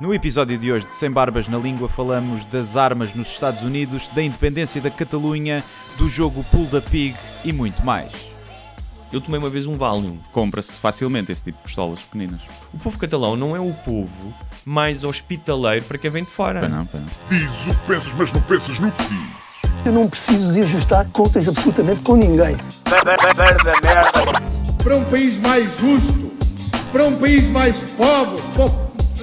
No episódio de hoje de Sem Barbas na Língua falamos das armas nos Estados Unidos, da independência da Catalunha, do jogo Pull the Pig e muito mais. Eu tomei uma vez um Valium. Compra-se facilmente esse tipo de pistolas pequeninas. O povo catalão não é o povo mais hospitaleiro para quem vem de fora. Para não, para não. Diz o que pensas, mas não pensas no que diz. Eu não preciso de ajustar contas absolutamente com ninguém. para um país mais justo, para um país mais pobre, po-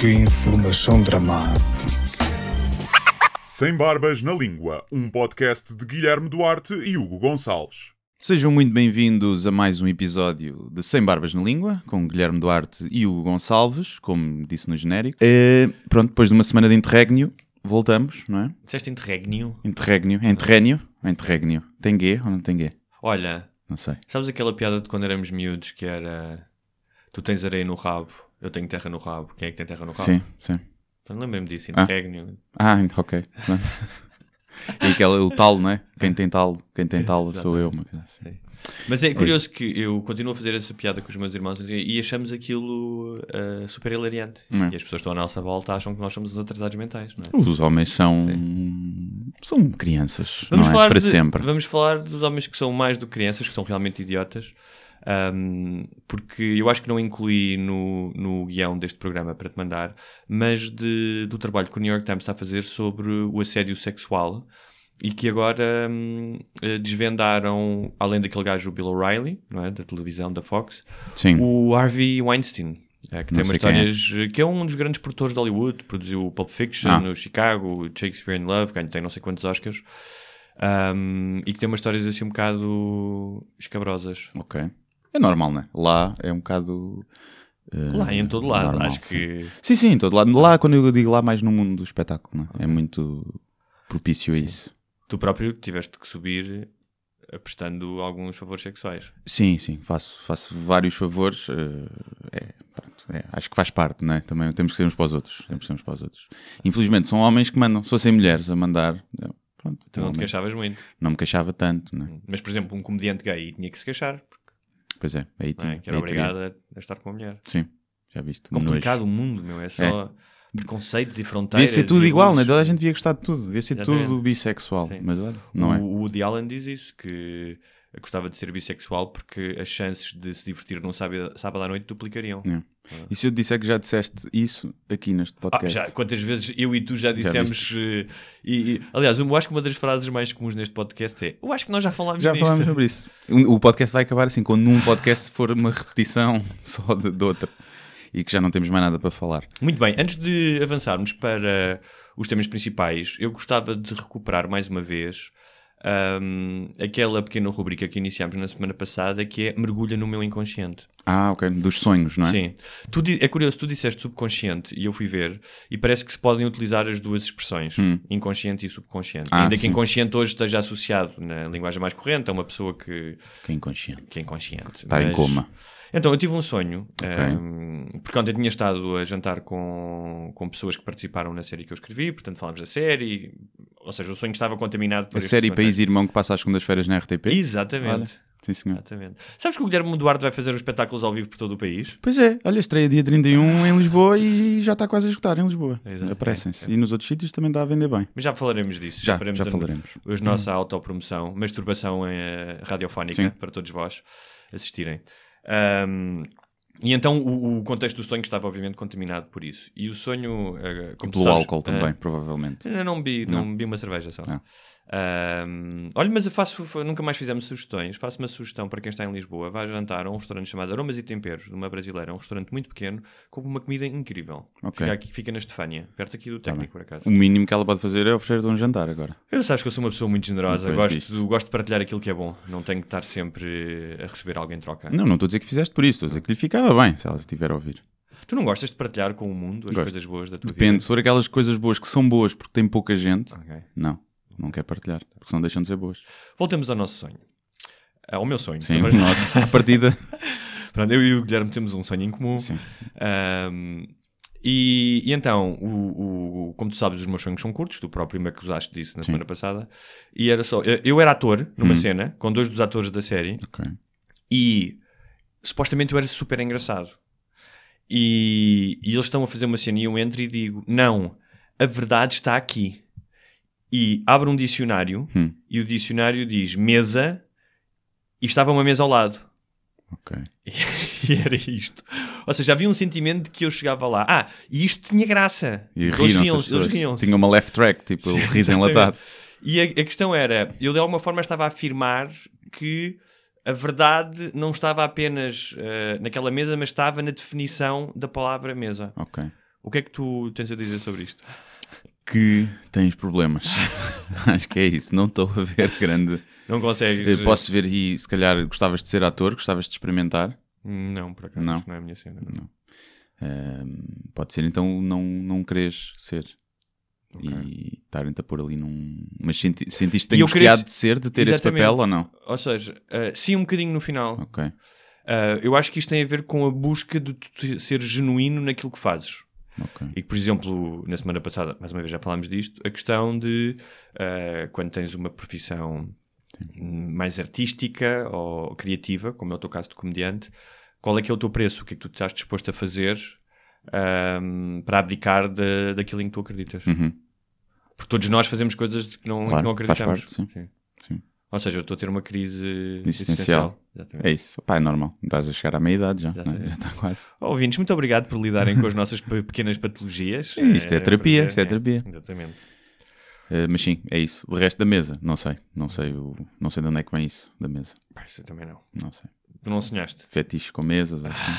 que informação dramática. Sem Barbas na Língua, um podcast de Guilherme Duarte e Hugo Gonçalves. Sejam muito bem-vindos a mais um episódio de Sem Barbas na Língua, com Guilherme Duarte e Hugo Gonçalves, como disse no genérico. Eh, pronto, depois de uma semana de interregno, voltamos, não é? Disseste interregno? Interregno. É interregno? É interregno. Tem G ou não tem G? Olha, Não sei. sabes aquela piada de quando éramos miúdos que era tu tens areia no rabo, eu tenho terra no rabo. Quem é que tem terra no rabo? Sim, sim. Não lembro-me disso, Ah. interregno. Ah, ok. Pronto. e aquela, o tal, não é? Quem tem tal, quem tem tal sou eu. coisa assim. Mas é curioso que eu continuo a fazer essa piada com os meus irmãos e achamos aquilo ah, super hilariante. Não. E as pessoas que estão à nossa volta acham que nós somos os atrasados mentais, é? Os homens são. são crianças, não é? Para de- sempre. Vamos falar dos homens que são mais do que crianças, que são realmente idiotas. Ahm, porque eu acho que não incluí no, no guião deste programa para te mandar, mas de- do trabalho que o New York Times está a fazer sobre o assédio sexual e que agora hum, eh, desvendaram, além daquele gajo Bill O'Reilly, é? da televisão da Fox, Sim. o Harvey Weinstein. é, que Não tem é. histórias que é um dos grandes produtores de Hollywood, produziu o Pulp Fiction, Ah. no Chicago, Shakespeare in Love, que tem não sei quantos Oscars, um, e que tem umas histórias assim um bocado escabrosas. Ok. É normal, não é? Lá é um bocado. eh, Lá em todo lado, normal, acho sim. que. Sim, sim, em todo lado. Lá, quando eu digo lá, mais no mundo do espetáculo, não é? É muito propício a isso. Tu próprio tiveste que subir apostando alguns favores sexuais. Sim, sim, faço, faço vários favores. eh, é, pronto, é, acho que faz parte, não é? Também temos que ser uns para os outros. Temos que ser uns para os outros. Infelizmente, são homens que mandam. Se fossem mulheres a mandar, pronto, Tu não te queixavas muito. não me queixava tanto, não é? Mas, por exemplo, um comediante gay tinha que se queixar, Pois é, aí é? tinha. que era aí teria. obrigado a, a estar com uma mulher. Sim, já viste. Complicado o mundo, meu. É só preconceitos e Devia fronteiras. ser tudo e igual, né? Toda a gente devia gostar de tudo. Devia ser Exatamente. tudo bissexual. Sim. Mas olha, não é. O Woody Allen diz isso, que gostava de ser bissexual porque as chances de se divertir num sábado, sábado à noite duplicariam. É. E se eu te disser que já disseste isso aqui neste Ah, podcast? já, quantas vezes eu e tu já dissemos. eh, e, e- aliás, eu acho que uma das frases mais comuns neste podcast é: Eu acho que nós já falámos Já disto." falámos sobre isso. O o podcast vai acabar assim, quando num podcast for uma repetição só de, de outra. E que já não temos mais nada para falar. Muito bem, antes de avançarmos para os temas principais, eu gostava de recuperar mais uma vez ahm, aquela pequena rubrica que iniciámos na semana passada que é Mergulha no meu inconsciente. Ah, ok. Dos sonhos, não é? Sim. Tu é curioso, tu disseste subconsciente e eu fui ver e parece que se podem utilizar as duas expressões, inconsciente e subconsciente. Hum. Ah, Ainda que sim. inconsciente hoje esteja associado na linguagem mais corrente a uma pessoa que, Que é inconsciente. que é inconsciente. Em Mas- coma. Então, eu tive um sonho, ehm, porque ontem tinha estado a jantar com, com pessoas que participaram na série que eu escrevi, portanto falámos da série, ou seja, o sonho estava contaminado por A série. País Irmão que passa às segundas-feiras na RTP? Exatamente. Olha. Sim, senhor. Exatamente. Sabes que o Guilherme Duarte vai fazer os espetáculos ao vivo por todo o país? Pois é, olha, estreia dia 31 em Lisboa e já está quase a esgotar em Lisboa. Aparecem-se. E nos outros sítios também dá a vender bem. Mas já falaremos disso. Já, faremos já a- falaremos. Hoje nossa autopromoção, masturbação eh, radiofónica Sim. para todos vós assistirem. Ahm, e então o, o contexto do sonho estava obviamente contaminado por isso. E o sonho, eh, como pelo sabes, álcool eh, também, provavelmente. Eu não bebi, não. Não. bebi uma cerveja só. Ah. Olha, mas eu faço, nunca mais fizemos sugestões. Faço uma sugestão para quem está em Lisboa. Vá jantar a um restaurante chamado Aromas e Temperos, de uma brasileira. Um restaurante muito pequeno, com uma comida incrível. Ok. Fica, aqui, fica na Estefânia, perto aqui do técnico, por acaso. O mínimo que ela pode fazer é oferecer-te um jantar agora. Eu sabes que eu sou uma pessoa muito generosa. Depois Gosto, disto. gosto de partilhar aquilo que é bom. Não tenho que estar sempre a receber algo em troca. Não, não estou a dizer que fizeste por isso, estou a dizer que lhe ficava bem se ela estiver a ouvir. Tu não gostas de partilhar com o mundo as Gosto. coisas boas da tua Depende, se for aquelas coisas boas que são boas porque tem pouca gente, vida? Ok. não, não quer partilhar, porque senão deixam de ser boas. Voltemos ao nosso sonho. Ao meu sonho. Sim, Mas- nosso, à partida. Pronto, eu e o Guilherme temos um sonho em comum. Sim. Ahm, e, e então, o, o- como tu sabes, os meus sonhos são curtos, tu próprio me acusaste disso na Sim. semana passada. E era só. Eu, eu era ator numa Hum. cena com dois dos atores da série Ok. e supostamente eu era super engraçado. E, e eles estão a fazer uma cena e eu entro e digo: Não, a verdade está aqui. E abro um dicionário Hum. e o dicionário diz mesa e estava uma mesa ao lado. Ok. E era isto. Ou seja, havia um sentimento de que eu chegava lá. Ah, e isto tinha graça. E eles riam-se. pessoas. Eles riam-se. Tinha uma left track, tipo, Sim, riso enlatado. E a, a questão era, eu de alguma forma estava a afirmar que a verdade não estava apenas eh, naquela mesa, mas estava na definição da palavra mesa. Ok. O que é que tu tens a dizer sobre isto? Que tens problemas. Acho que é isso. Não estou a ver grande. Não consegues... Eu posso ver e se calhar gostavas de ser ator, gostavas de experimentar. Não, por acaso, Não. não, é a minha cena. não. Ahm, pode ser então não, não queres ser. Ok. E estarem-te a pôr ali num. Mas senti, sentiste angustiado queria- de ser, de ter Exatamente. esse papel ou não? Ou seja, eh, sim um bocadinho no final. Ok. Eh, eu acho que isto tem a ver com a busca de tu ser genuíno naquilo que fazes. Ok. E que, por exemplo, na semana passada, mais uma vez já falámos disto, a questão de eh, quando tens uma profissão hum, mais artística ou criativa, como é o teu caso de comediante, qual é que é o teu preço? O que é que tu estás disposto a fazer ahm, para abdicar da daquilo em que tu acreditas? Uhum. Porque todos nós fazemos coisas de que não, em que Claro, não faz acreditamos. parte, sim. Sim. Ou seja, eu estou a ter uma crise Existencial. Exatamente. É isso. Pá, é normal. Estás a chegar à meia-idade já. não é? Exatamente. Já está quase. Ouvintes, muito obrigado por lidarem com as nossas pe- pequenas patologias. Isto é Eh, terapia, isto é terapia. Exatamente. Uh, mas sim, é isso. De resto da mesa, não sei. Não sei, o... não sei de onde é que vem isso da mesa. Pá, isso eu também não. Não sei. Tu não sonhaste? Fetiches com mesas assim.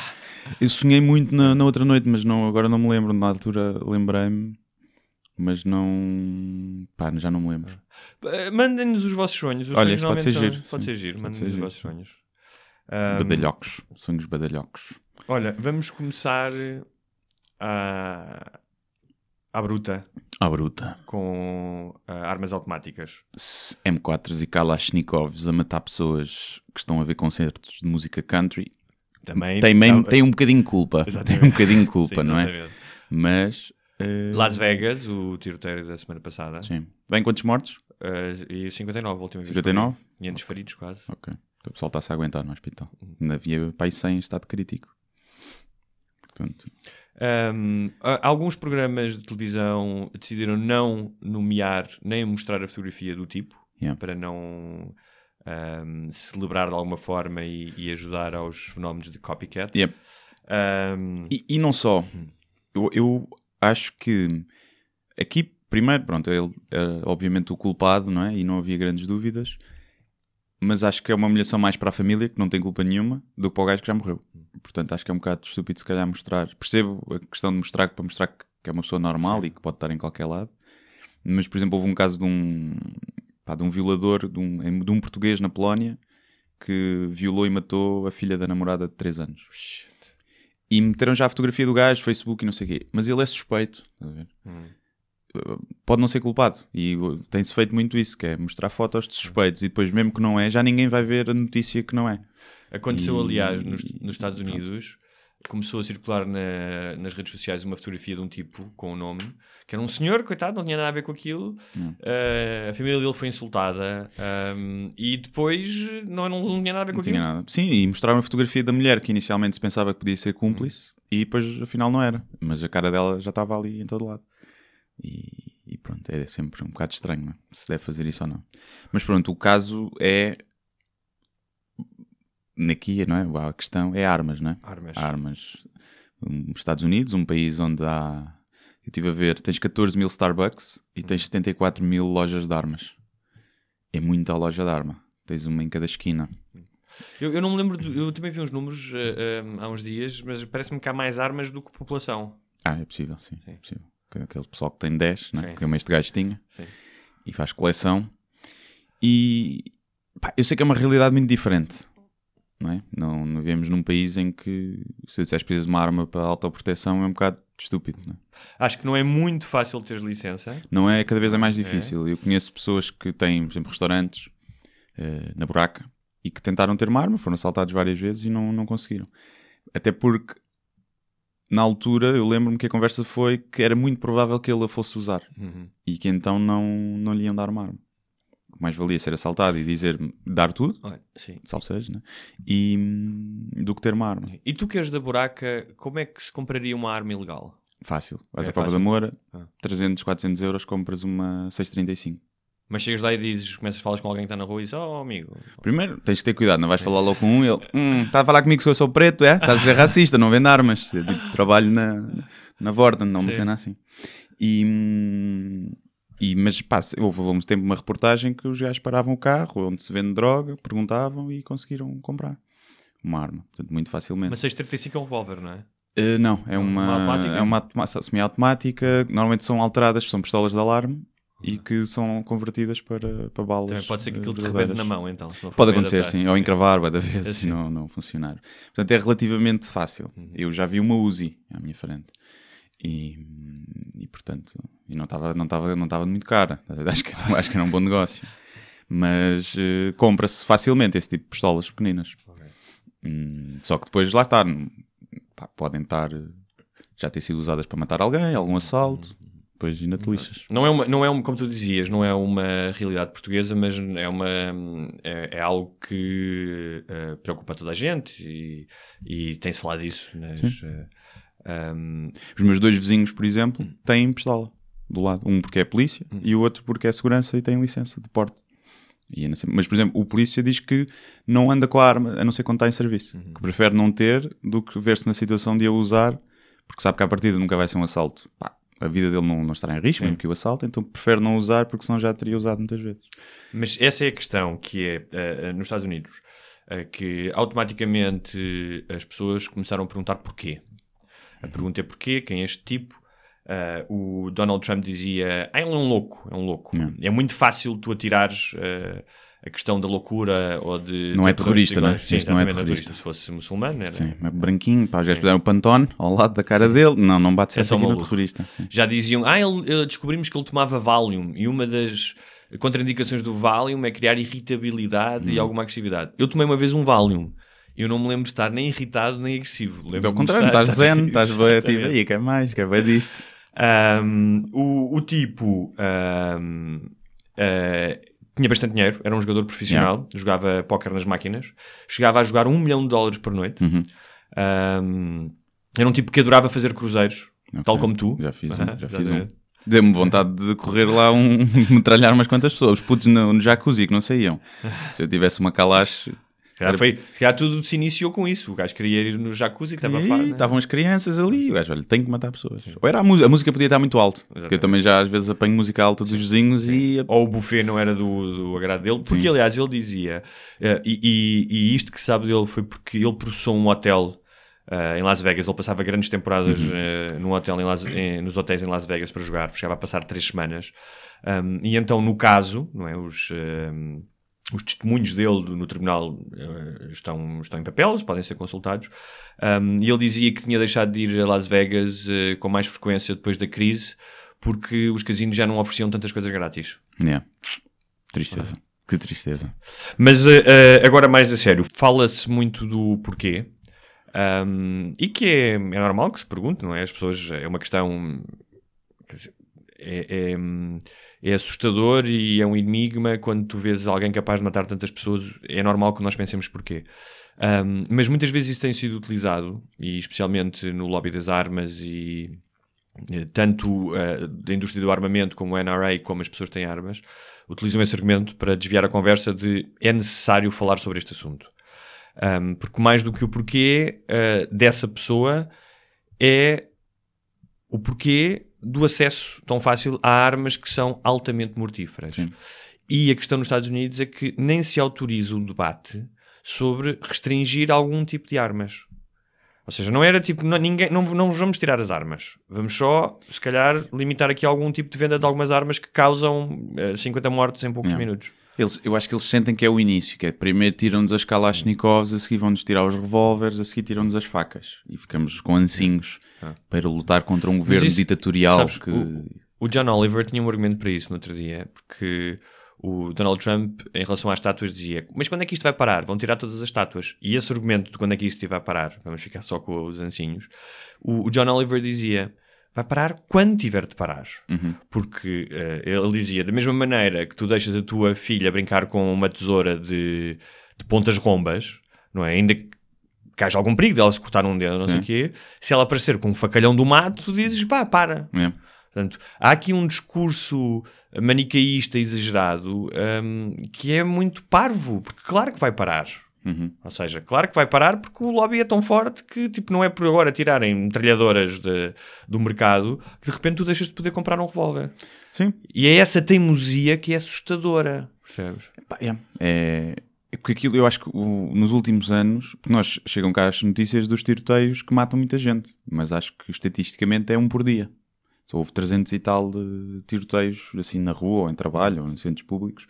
Eu sonhei muito na, na outra noite, mas não, agora não me lembro. Na altura lembrei-me, mas não. Pá, já não me lembro. Eh, Mandem-nos os vossos sonhos. Os Olha, sonhos pode ser normalmente giro, são- Pode sim. ser giro. Mandem-nos os vossos sonhos. Ahm, Badalhocos. Sonhos badalhocos. olha, vamos começar à, à bruta À bruta. com ah, armas automáticas. S- M4s e Kalashnikovs a matar pessoas que estão a ver concertos de música country. Também Tem, Tá- tem um bocadinho de culpa. Exatamente. Tem um bocadinho de culpa, Sim, não é? exatamente. Mas. Uh, Las Vegas, o tiroteio da semana passada. Sim. Bem, quantos mortos? Ah, e 59, a última vez. 59? 500 feridos quase. Ok. Então o pessoal está-se a aguentar no hospital. Ainda havia pai 100 em estado crítico. Portanto, Um, alguns programas de televisão decidiram não nomear nem mostrar a fotografia do tipo Yeah. para não um, celebrar de alguma forma e, e ajudar aos fenómenos de copycat. Yep. Um, E, e não só. Eu, eu acho que aqui, primeiro, pronto, ele era obviamente o culpado, não é? E não havia grandes dúvidas. Mas acho que é uma humilhação mais para a família, que não tem culpa nenhuma, do que para o gajo que já morreu. Portanto, acho que é um bocado estúpido, se calhar, mostrar. Percebo a questão de mostrar para mostrar que é uma pessoa normal e que pode estar em qualquer lado. Mas, por exemplo, houve um caso de um, pá, de um violador, de um, de um português na Polónia, que violou e matou a filha da namorada de 3 anos. E meteram já a fotografia do gajo, Facebook e não sei o quê. Mas ele é suspeito. estás a ver? hum. Pode não ser culpado. E uh, tem-se feito muito isso, que é mostrar fotos de suspeitos. E depois, mesmo que não é, já ninguém vai ver a notícia que não é. Aconteceu, E- aliás, nos, nos Estados. Unidos, começou a circular na- nas redes sociais uma fotografia de um tipo com o nome, que era um senhor, coitado, não tinha nada a ver com aquilo. Uh, a família dele foi insultada um, e depois não, não, não tinha nada a ver com Não tinha aquilo. nada. Sim, e mostraram a fotografia da mulher, que inicialmente se pensava que podia ser cúmplice. E depois, afinal, não era. Mas a cara dela já estava ali em todo lado. E, e pronto, é sempre um bocado estranho, não é? se deve fazer isso ou não. Mas pronto, o caso é. Aqui, não é? A questão é armas, não é? Armas. armas. Estados Unidos, um país onde há. Eu estive a ver, tens 14 mil Starbucks e tens 74 mil lojas de armas. É muita loja de arma. Tens uma em cada esquina. Eu, eu não me lembro, de- eu também vi uns números uh, um, há uns dias, mas parece-me que há mais armas do que população. Ah, é possível, sim. Sim. É possível. Aquele pessoal que tem 10, né? Sim. como este gajo tinha, Sim. e faz coleção. E pá, eu sei que é uma realidade muito diferente. Não é? Não, não vivemos num país em que se eu disseres que precisas de uma arma para autoproteção é um bocado estúpido, não é? Acho que não é muito fácil ter licença. Não é, cada vez é mais difícil. Eu conheço pessoas que têm, por exemplo, restaurantes eh, na buraca e que tentaram ter uma arma, foram assaltados várias vezes e não, não conseguiram. Até porque, na altura, eu lembro-me que a conversa foi que era muito provável que ele a fosse usar e que então não, não lhe iam dar uma arma. Mais valia ser assaltado e dizer dar tudo, Olha, sim. salsejo, né? e, hum, do que ter uma arma. E tu que és da buraca, como é que se compraria uma arma ilegal? Fácil. Vais É à fácil. da Moura, Ah. 300, 400 euros, compras uma 635. Mas chegas lá e dizes, começas a falar com alguém que está na rua e dizes, oh amigo, Primeiro, tens de ter cuidado, não vais falar logo com um e ele hum, está a falar comigo que eu sou preto, é? Estás a ser racista, não vende armas. Eu tipo, trabalho na, na Vorten, não me cena assim. E, hum, e, mas pá, se- houve há muito tempo uma reportagem que os gajos paravam o carro onde se vende droga, perguntavam e conseguiram comprar uma arma. Portanto, muito facilmente. mas 635 é um revólver, não é? Uh, não, é Uma uma, automática? é uma semi-automática. Normalmente são alteradas, são pistolas de alarme e que são convertidas para, para balas. Também pode ser que uh, aquilo te rebente na mão, então. se Pode acontecer, sim, ou encravar vai da vez Assim. e não, não funcionar. Portanto, é relativamente fácil. Uhum. Eu já vi uma Uzi à minha frente e, e portanto, e não estava não estava não estava muito cara. Acho que, acho que era um bom negócio. Mas eh, compra-se facilmente esse tipo de pistolas pequeninas. Hum, só que depois lá está, pá, podem estar já ter sido usadas para matar alguém, algum assalto, depois ainda te lixas. Não é, uma, não é uma, como tu dizias, não é uma realidade portuguesa, mas é, uma, é, é algo que eh, preocupa toda a gente e, e tem-se falado disso nas... eh, ahm, Os meus dois vizinhos, por exemplo, têm pistola do lado. Um porque é polícia e o outro porque é segurança e tem licença de porte. Mas, por exemplo, o polícia diz que não anda com a arma a não ser quando está em serviço. Que prefere não ter do que ver-se na situação de a usar, porque sabe que à partida nunca vai ser um assalto. Pá, a vida dele não, não estará em risco, mesmo que o assalte, então prefere não usar porque senão já teria usado muitas vezes. Mas essa é a questão que é eh, nos Estados Unidos, eh, que automaticamente as pessoas começaram a perguntar porquê. A pergunta é porquê, quem é este tipo? Eh, o Donald Trump dizia, ah, ele é um louco, é um louco. É muito fácil tu atirares eh, a questão da loucura ou de... Não é terrorista, não é? Sim, Este não é exatamente, terrorista. Se fosse muçulmano, era... Sim, é branquinho, pá, gajos puseram o pantone ao lado da cara dele. Não, não bate É certo só aqui no terrorista. Sim. Já diziam, ah, ele, eh, descobrimos que ele tomava Valium e uma das contraindicações do Valium é criar irritabilidade Hum. e alguma agressividade. Eu tomei uma vez um Valium. Eu não me lembro de estar nem irritado nem agressivo. Ao Lembro-me de contrário, estar- estás zen, estás bem, Exatamente. aí, quer mais, quer bem disto. Ahm, o, o tipo ahm, ah, tinha bastante dinheiro, era um jogador profissional, jogava póquer nas máquinas, chegava a jogar um milhão de dólares por noite. Uhum. Ahm, era um tipo que adorava fazer cruzeiros, tal Ok. como tu. Já fiz um, já fiz um. Deu-me vontade de correr lá um, metralhar umas quantas pessoas, os putos no, no jacuzzi que não saíam. Se eu tivesse uma calache, Se calhar, foi, se calhar tudo se iniciou com isso. O gajo queria ir no jacuzzi que estava e farto. né? estavam as crianças ali, o gajo, olha, tenho que matar pessoas. Ou era a música, a música podia estar muito porque eu também já às vezes apanho música alta dos vizinhos e Ou o buffet não era do, do agrado dele. Porque, Sim. aliás, ele dizia... eh, e, e- e isto que sabe dele foi porque ele processou um hotel eh, em Las Vegas. Ele passava grandes temporadas Uhum. eh, num hotel em Las- em- nos hotéis em Las Vegas para jogar. Chegava a passar três semanas. Um, e então, no caso, não é, os... um, os testemunhos dele no tribunal eh, estão, estão em papel, podem ser consultados. Um, e ele dizia que tinha deixado de ir a Las Vegas eh, com mais frequência depois da crise, porque os casinos já não ofereciam tantas coisas grátis. Yeah. Tristeza. Que tristeza. Mas eh, agora mais a sério, fala-se muito do porquê. Um, e que é, é normal que se pergunte, não é? As pessoas, é uma questão. quer dizer, É, é, é assustador e é um enigma quando tu vês alguém capaz de matar tantas pessoas. É normal que nós pensemos porquê. Um, mas muitas vezes isso tem sido utilizado, e especialmente no lobby das armas e eh, tanto eh, da indústria do armamento como o NRA, como as pessoas têm armas, utilizam esse argumento para desviar a conversa de é necessário falar sobre este assunto. Um, porque mais do que o porquê eh, dessa pessoa é o porquê do acesso tão fácil a armas que são altamente mortíferas. Sim. E a questão nos Estados Unidos é que nem se autoriza um debate sobre restringir algum tipo de armas. Ou seja, não era tipo, não, ninguém, não, não vamos tirar as armas. Vamos só, se calhar, limitar aqui algum tipo de venda de algumas armas que causam eh, 50 mortes em poucos Yeah. minutos. Eles, eu acho que eles sentem que é o início, que é primeiro tiram-nos as Kalashnikovs, a seguir vão-nos tirar os revólveres, a seguir tiram-nos as facas. E ficamos com ancinhos para lutar contra um governo isso, ditatorial sabes, que... o, o John Oliver tinha um argumento para isso no outro dia, porque o Donald Trump, em relação às estátuas, dizia: Mas quando é que isto vai parar? Vão tirar todas as estátuas. E esse argumento de quando é que isto vai parar, vamos ficar só com os ancinhos, o, o John Oliver dizia: Vai parar quando tiver de parar. Porque eh, ele dizia: Da mesma maneira que tu deixas a tua filha brincar com uma tesoura de, de pontas rombas, não é? Ainda que que haja algum perigo dela se cortar um dedo, não sei Sim. o quê, se ela aparecer com um facalhão do mato, tu dizes: Pá, para. É. Portanto, há aqui um discurso manicaísta exagerado hum, que é muito parvo, porque claro que vai parar. Uhum. Ou seja, claro que vai parar porque o lobby é tão forte que tipo, não é por agora tirarem metralhadoras de- do mercado que de repente tu deixas de poder comprar um revólver. Sim. E é essa teimosia que é assustadora. Percebes? É, é porque aquilo, eu acho que o- nos últimos anos, nós chegam cá as notícias dos tiroteios que matam muita gente, mas acho que estatisticamente é um por dia. Só houve 300 e tal de tiroteios assim na rua, ou em trabalho, ou em centros públicos,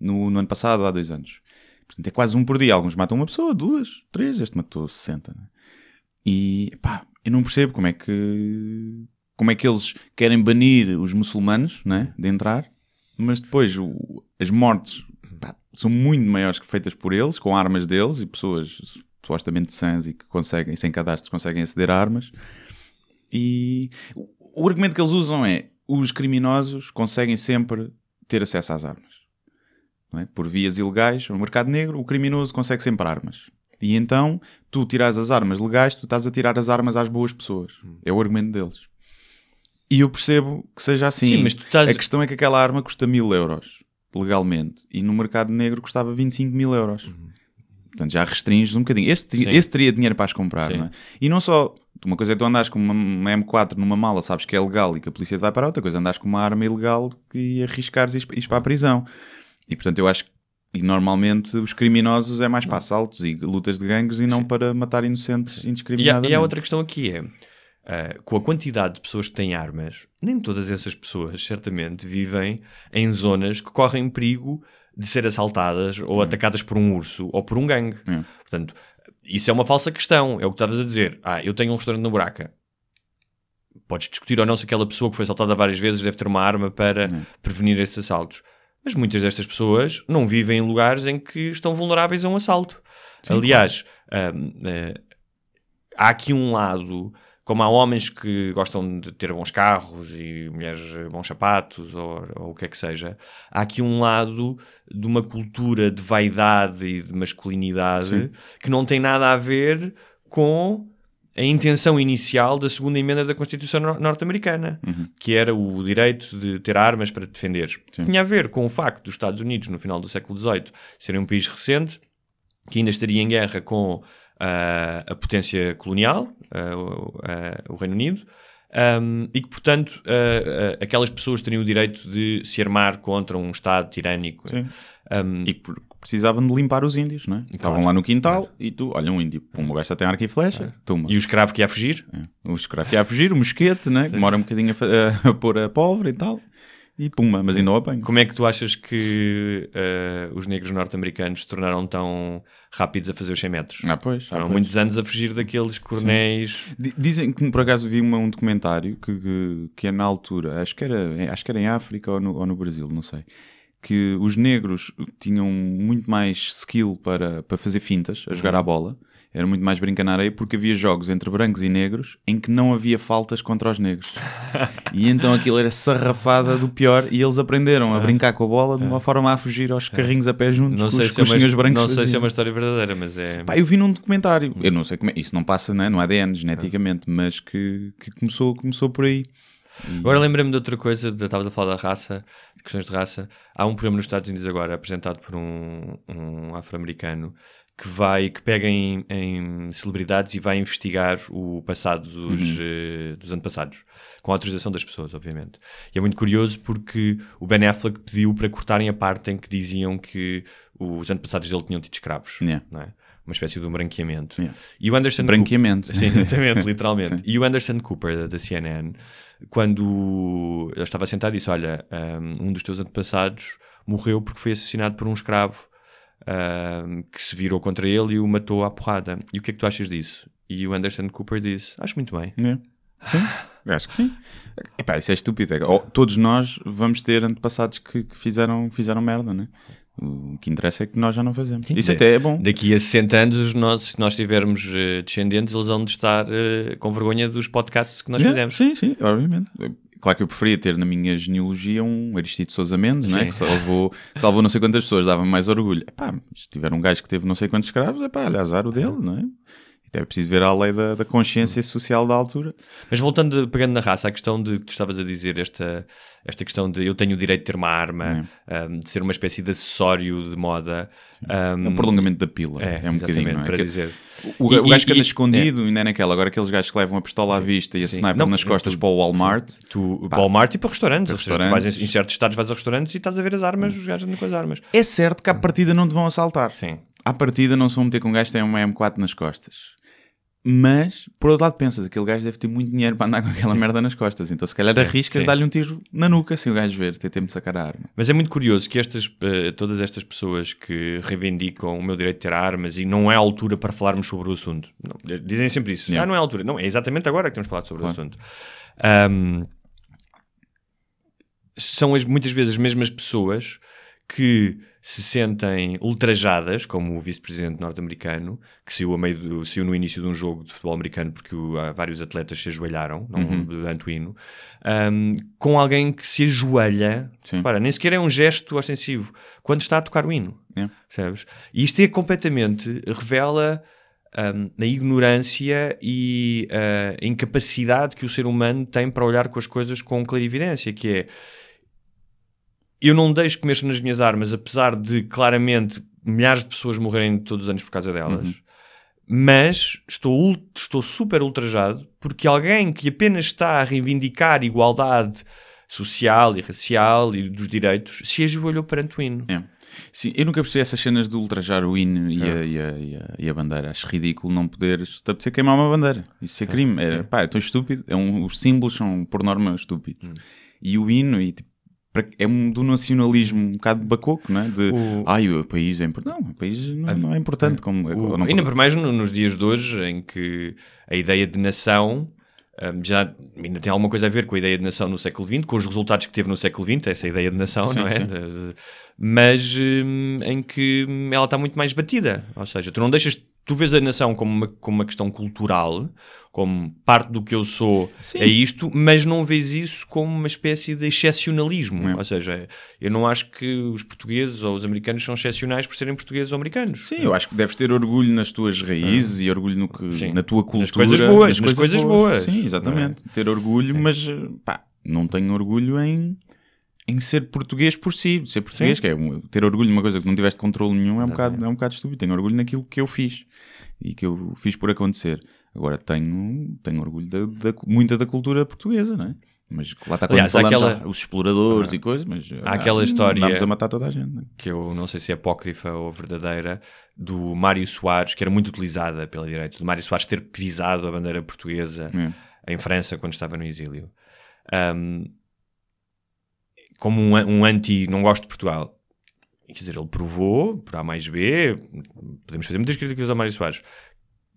no, no ano passado, há dois anos. Portanto, é quase um por dia. Alguns matam uma pessoa, duas, três, este matou 60. Né? E pá, eu não percebo como é que como é que eles querem banir os muçulmanos né, de entrar, mas depois o- as mortes pá, são muito maiores que feitas por eles, com armas deles e pessoas supostamente sãs e que conseguem, sem cadastros, conseguem aceder a armas. E o- argumento que eles usam é os criminosos conseguem sempre ter acesso às armas. é? Por vias ilegais, no mercado negro, o criminoso consegue sempre armas. E então, tu tiras as armas legais, tu estás a tirar as armas às boas pessoas. É o argumento deles. E eu percebo que seja assim. Sim, mas tu estás- A questão é que aquela arma custa mil euros, legalmente, e no mercado negro custava 25 mil euros. Portanto, já restringes um bocadinho. Sim. esse teria dinheiro para as comprar, Sim. não é? E não só. Uma coisa é tu andares com uma, uma M4 numa mala, sabes que é legal e que a polícia te vai parar, outra coisa é andares com uma arma ilegal que arriscares e ires- ires para a prisão. E portanto, eu acho que. E normalmente os criminosos é mais para assaltos e lutas de gangues e não para matar inocentes E há, indiscriminadamente. e há outra questão aqui é, ah, com a quantidade de pessoas que têm armas, nem todas essas pessoas, certamente, vivem em zonas que correm perigo de ser assaltadas ou atacadas por um urso ou por um gangue. É. Portanto, isso é uma falsa questão. É o que estavas a dizer. Ah, eu tenho um restaurante na buraca. Podes discutir ou não se aquela pessoa que foi assaltada várias vezes deve ter uma arma para prevenir esses assaltos. Mas muitas destas pessoas não vivem em lugares em que estão vulneráveis a um assalto. Aliás, hum, eh, há aqui um lado, como há homens que gostam de ter bons carros e mulheres eh, bons sapatos ou, ou o que é que seja, há aqui um lado de uma cultura de vaidade e de masculinidade Sim. que não tem nada a ver com a intenção inicial da segunda emenda da Constituição nor- norte-americana, que era o direito de ter armas para te defenderes. Tinha a ver com o facto dos Estados Unidos, no final do século XVIII, serem um país recente, que ainda estaria em guerra com ah, a potência colonial, ah, o, Reino Unido, um, e que, portanto, aquelas pessoas teriam o direito de se armar contra um Estado tirânico. Sim. Um, E por- precisavam de limpar os índios, não é? Estavam lá no quintal e tu, olha um índio, pum, o gajo já tem arco e flecha, toma. e o escravo que ia fugir? É. O escravo que ia fugir, o mosquete, né? que demora um bocadinho a, a- a pôr a pólvora e tal, e puma, mas ainda o apanho. Como é que tu achas que ah, os negros norte-americanos se tornaram tão rápidos a fazer os 100 metros? Ah, pois. ah, Foram pois. muitos anos a fugir daqueles coronéis. Di- Dizem que por acaso vi uma- um documentário que, que, que é na altura, acho que, era, acho que era em África ou no, ou no Brasil, não sei, que os negros tinham muito mais skill para, para fazer fintas, a jogar à bola, era muito mais brincar na areia, porque havia jogos entre brancos e negros em que não havia faltas contra os negros. e então aquilo era sarrafada do pior e eles aprenderam a brincar com a bola de uma forma a fugir aos carrinhos a pé juntos Não com sei, os, se com é, uma, senhores brancos não sei se é faziam. uma história verdadeira, mas é. Pá, eu vi num documentário, eu não sei como é, isso não passa, né? não é ADN geneticamente, mas que, que começou, começou por aí. E- Agora lembrei-me de outra coisa, de- estavas a falar da raça, de questões de raça. Há um programa nos Estados Unidos agora, apresentado por um, um afro-americano, que vai, que pega em, em celebridades e vai investigar o passado dos, eh, dos antepassados, com a autorização das pessoas, obviamente. E é muito curioso porque o Ben Affleck pediu para cortarem a parte em que diziam que os antepassados dele tinham tido escravos. Yeah. não é? uma espécie de um branqueamento. Yeah. E o Anderson Branqueamento. Sim, exatamente, literalmente. Sim. E o Anderson Cooper, da, CNN, quando ele estava sentado, disse: Olha, um, um dos teus antepassados morreu porque foi assassinado por um escravo que se virou contra ele e o matou à porrada. E o que é que tu achas disso? E o Anderson Cooper disse: Acho muito bem. É. Sim, acho que sim. Epá, isso é estúpido. É- oh, todos nós vamos ter antepassados que, que fizeram, fizeram merda, né? O que interessa é que nós já não fazemos. Isso Da- até é bom. Daqui a 60 anos, os nossos, se nós tivermos eh, descendentes, eles vão de estar eh, com vergonha dos podcasts que nós Yeah, fizemos. Sim, sim, obviamente. Claro que eu preferia ter na minha genealogia um Aristide Sousa Mendes, né? Que salvou, que salvou não sei quantas pessoas, dava mais orgulho. Epá, se tiver um gajo que teve não sei quantos escravos, epá, olha, azar o dele, não é? É preciso ver a lei da, da consciência social da altura. Mas voltando, pegando na raça, a questão de que tu estavas a dizer, esta, esta questão de eu tenho o direito de ter uma arma, um, de ser uma espécie de acessório de moda. Um, É um prolongamento da pila. é, É, um bocadinho, é? para Que- dizer. O, E- o gajo que anda escondido, ainda é naquela. Agora aqueles gajos que levam a pistola à vista e a Sim. sniper Não, nas costas tu- para o Walmart. Tu, Pá. Walmart e para restaurantes. Para ou seja, tu restaurantes. vais em, em certos estados vais a restaurantes e estás a ver as armas, os gajos andam com as armas. É certo que à partida não te vão assaltar. Sim. À partida não se vão meter com um gajo que tem uma M4 nas costas. Mas, por outro lado, pensas, aquele gajo deve ter muito dinheiro para andar com aquela merda nas costas. Então, se calhar, arriscas sim. dar-lhe um tiro na nuca sem o gajo ver, ter tempo de sacar a arma. Mas é muito curioso que estas, eh, todas estas pessoas que reivindicam o meu direito de ter armas e não é a altura para falarmos sobre o assunto. Não, dizem sempre isso. Yeah. Ah, não é a altura. Não, é exatamente agora que temos falado sobre Claro. o assunto. Ahm, são as- muitas vezes as mesmas pessoas que se sentem ultrajadas, como o vice-presidente norte-americano, que saiu, a meio do- saiu no início de um jogo de futebol americano porque o- há vários atletas se ajoelharam não, Uhum. durante o hino, ahm, com alguém que se ajoelha, Sim. para, nem sequer é um gesto ostensivo, quando está a tocar o hino. É. Sabes? E isto é completamente, revela ahm, a ignorância e ah, a incapacidade que o ser humano tem para olhar com as coisas com clarividência, que é eu não deixo que mexam nas minhas armas, apesar de claramente milhares de pessoas morrerem todos os anos por causa delas, Uhum. mas estou, estou super ultrajado porque alguém que apenas está a reivindicar igualdade social e racial e dos direitos se ajoelhou perante o hino. É. Sim, eu nunca percebi essas cenas de ultrajar o hino e, É. a, e, a, e, a, e a bandeira. Acho ridículo não poderes te apetecer queimar uma bandeira. Isso é crime. É, pá, é tão estúpido. É um, os símbolos são, por norma, estúpidos. Hum. E o hino e, tipo, é um do nacionalismo um bocado bacoco, não é? De, O- ai, o país é importante. Não, o país não, não é importante. Como, O- não ainda por mais no- nos dias de hoje, em que a ideia de nação hum, já ainda tem alguma coisa a ver com a ideia de nação no século XX, com os resultados que teve no século XX, essa ideia de nação, Sim, não é? sim. Mas hum, em que hum, ela está muito mais batida. Ou seja, tu não deixas. Tu vês a nação como uma, como uma questão cultural, como parte do que eu sou Sim. é isto, mas não vês isso como uma espécie de excepcionalismo. É. Ou seja, eu não acho que os portugueses ou os americanos são excepcionais por serem portugueses ou americanos. Sim, eu acho que deves ter orgulho nas tuas raízes e orgulho no que. Sim. na tua Nas cultura. coisas boas, nas coisas boas. Sim, exatamente. Ter orgulho, mas pá, não tenho orgulho em, em ser português por si. Ser português, Sim. que é um- ter orgulho numa coisa que não tiveste controle nenhum, é um, Exatamente. bocado, é um bocado estúpido. Tenho orgulho naquilo que eu fiz e que eu fiz por acontecer. Agora tenho, tenho orgulho da, da- muita da cultura portuguesa, não é? Mas lá está quando Aliás, falamos aquela- ah, os exploradores e coisas, mas Há aquela ah, história- a matar toda a gente. não é? que eu não sei se é apócrifa ou verdadeira, do Mário Soares, que era muito utilizada pela direita, do Mário Soares ter pisado a bandeira portuguesa É. em França quando estava no exílio. Ahm, como um, um anti, não gosto de Portugal. Quer dizer, ele provou, por A mais B, podemos fazer muitas críticas ao Mário Soares,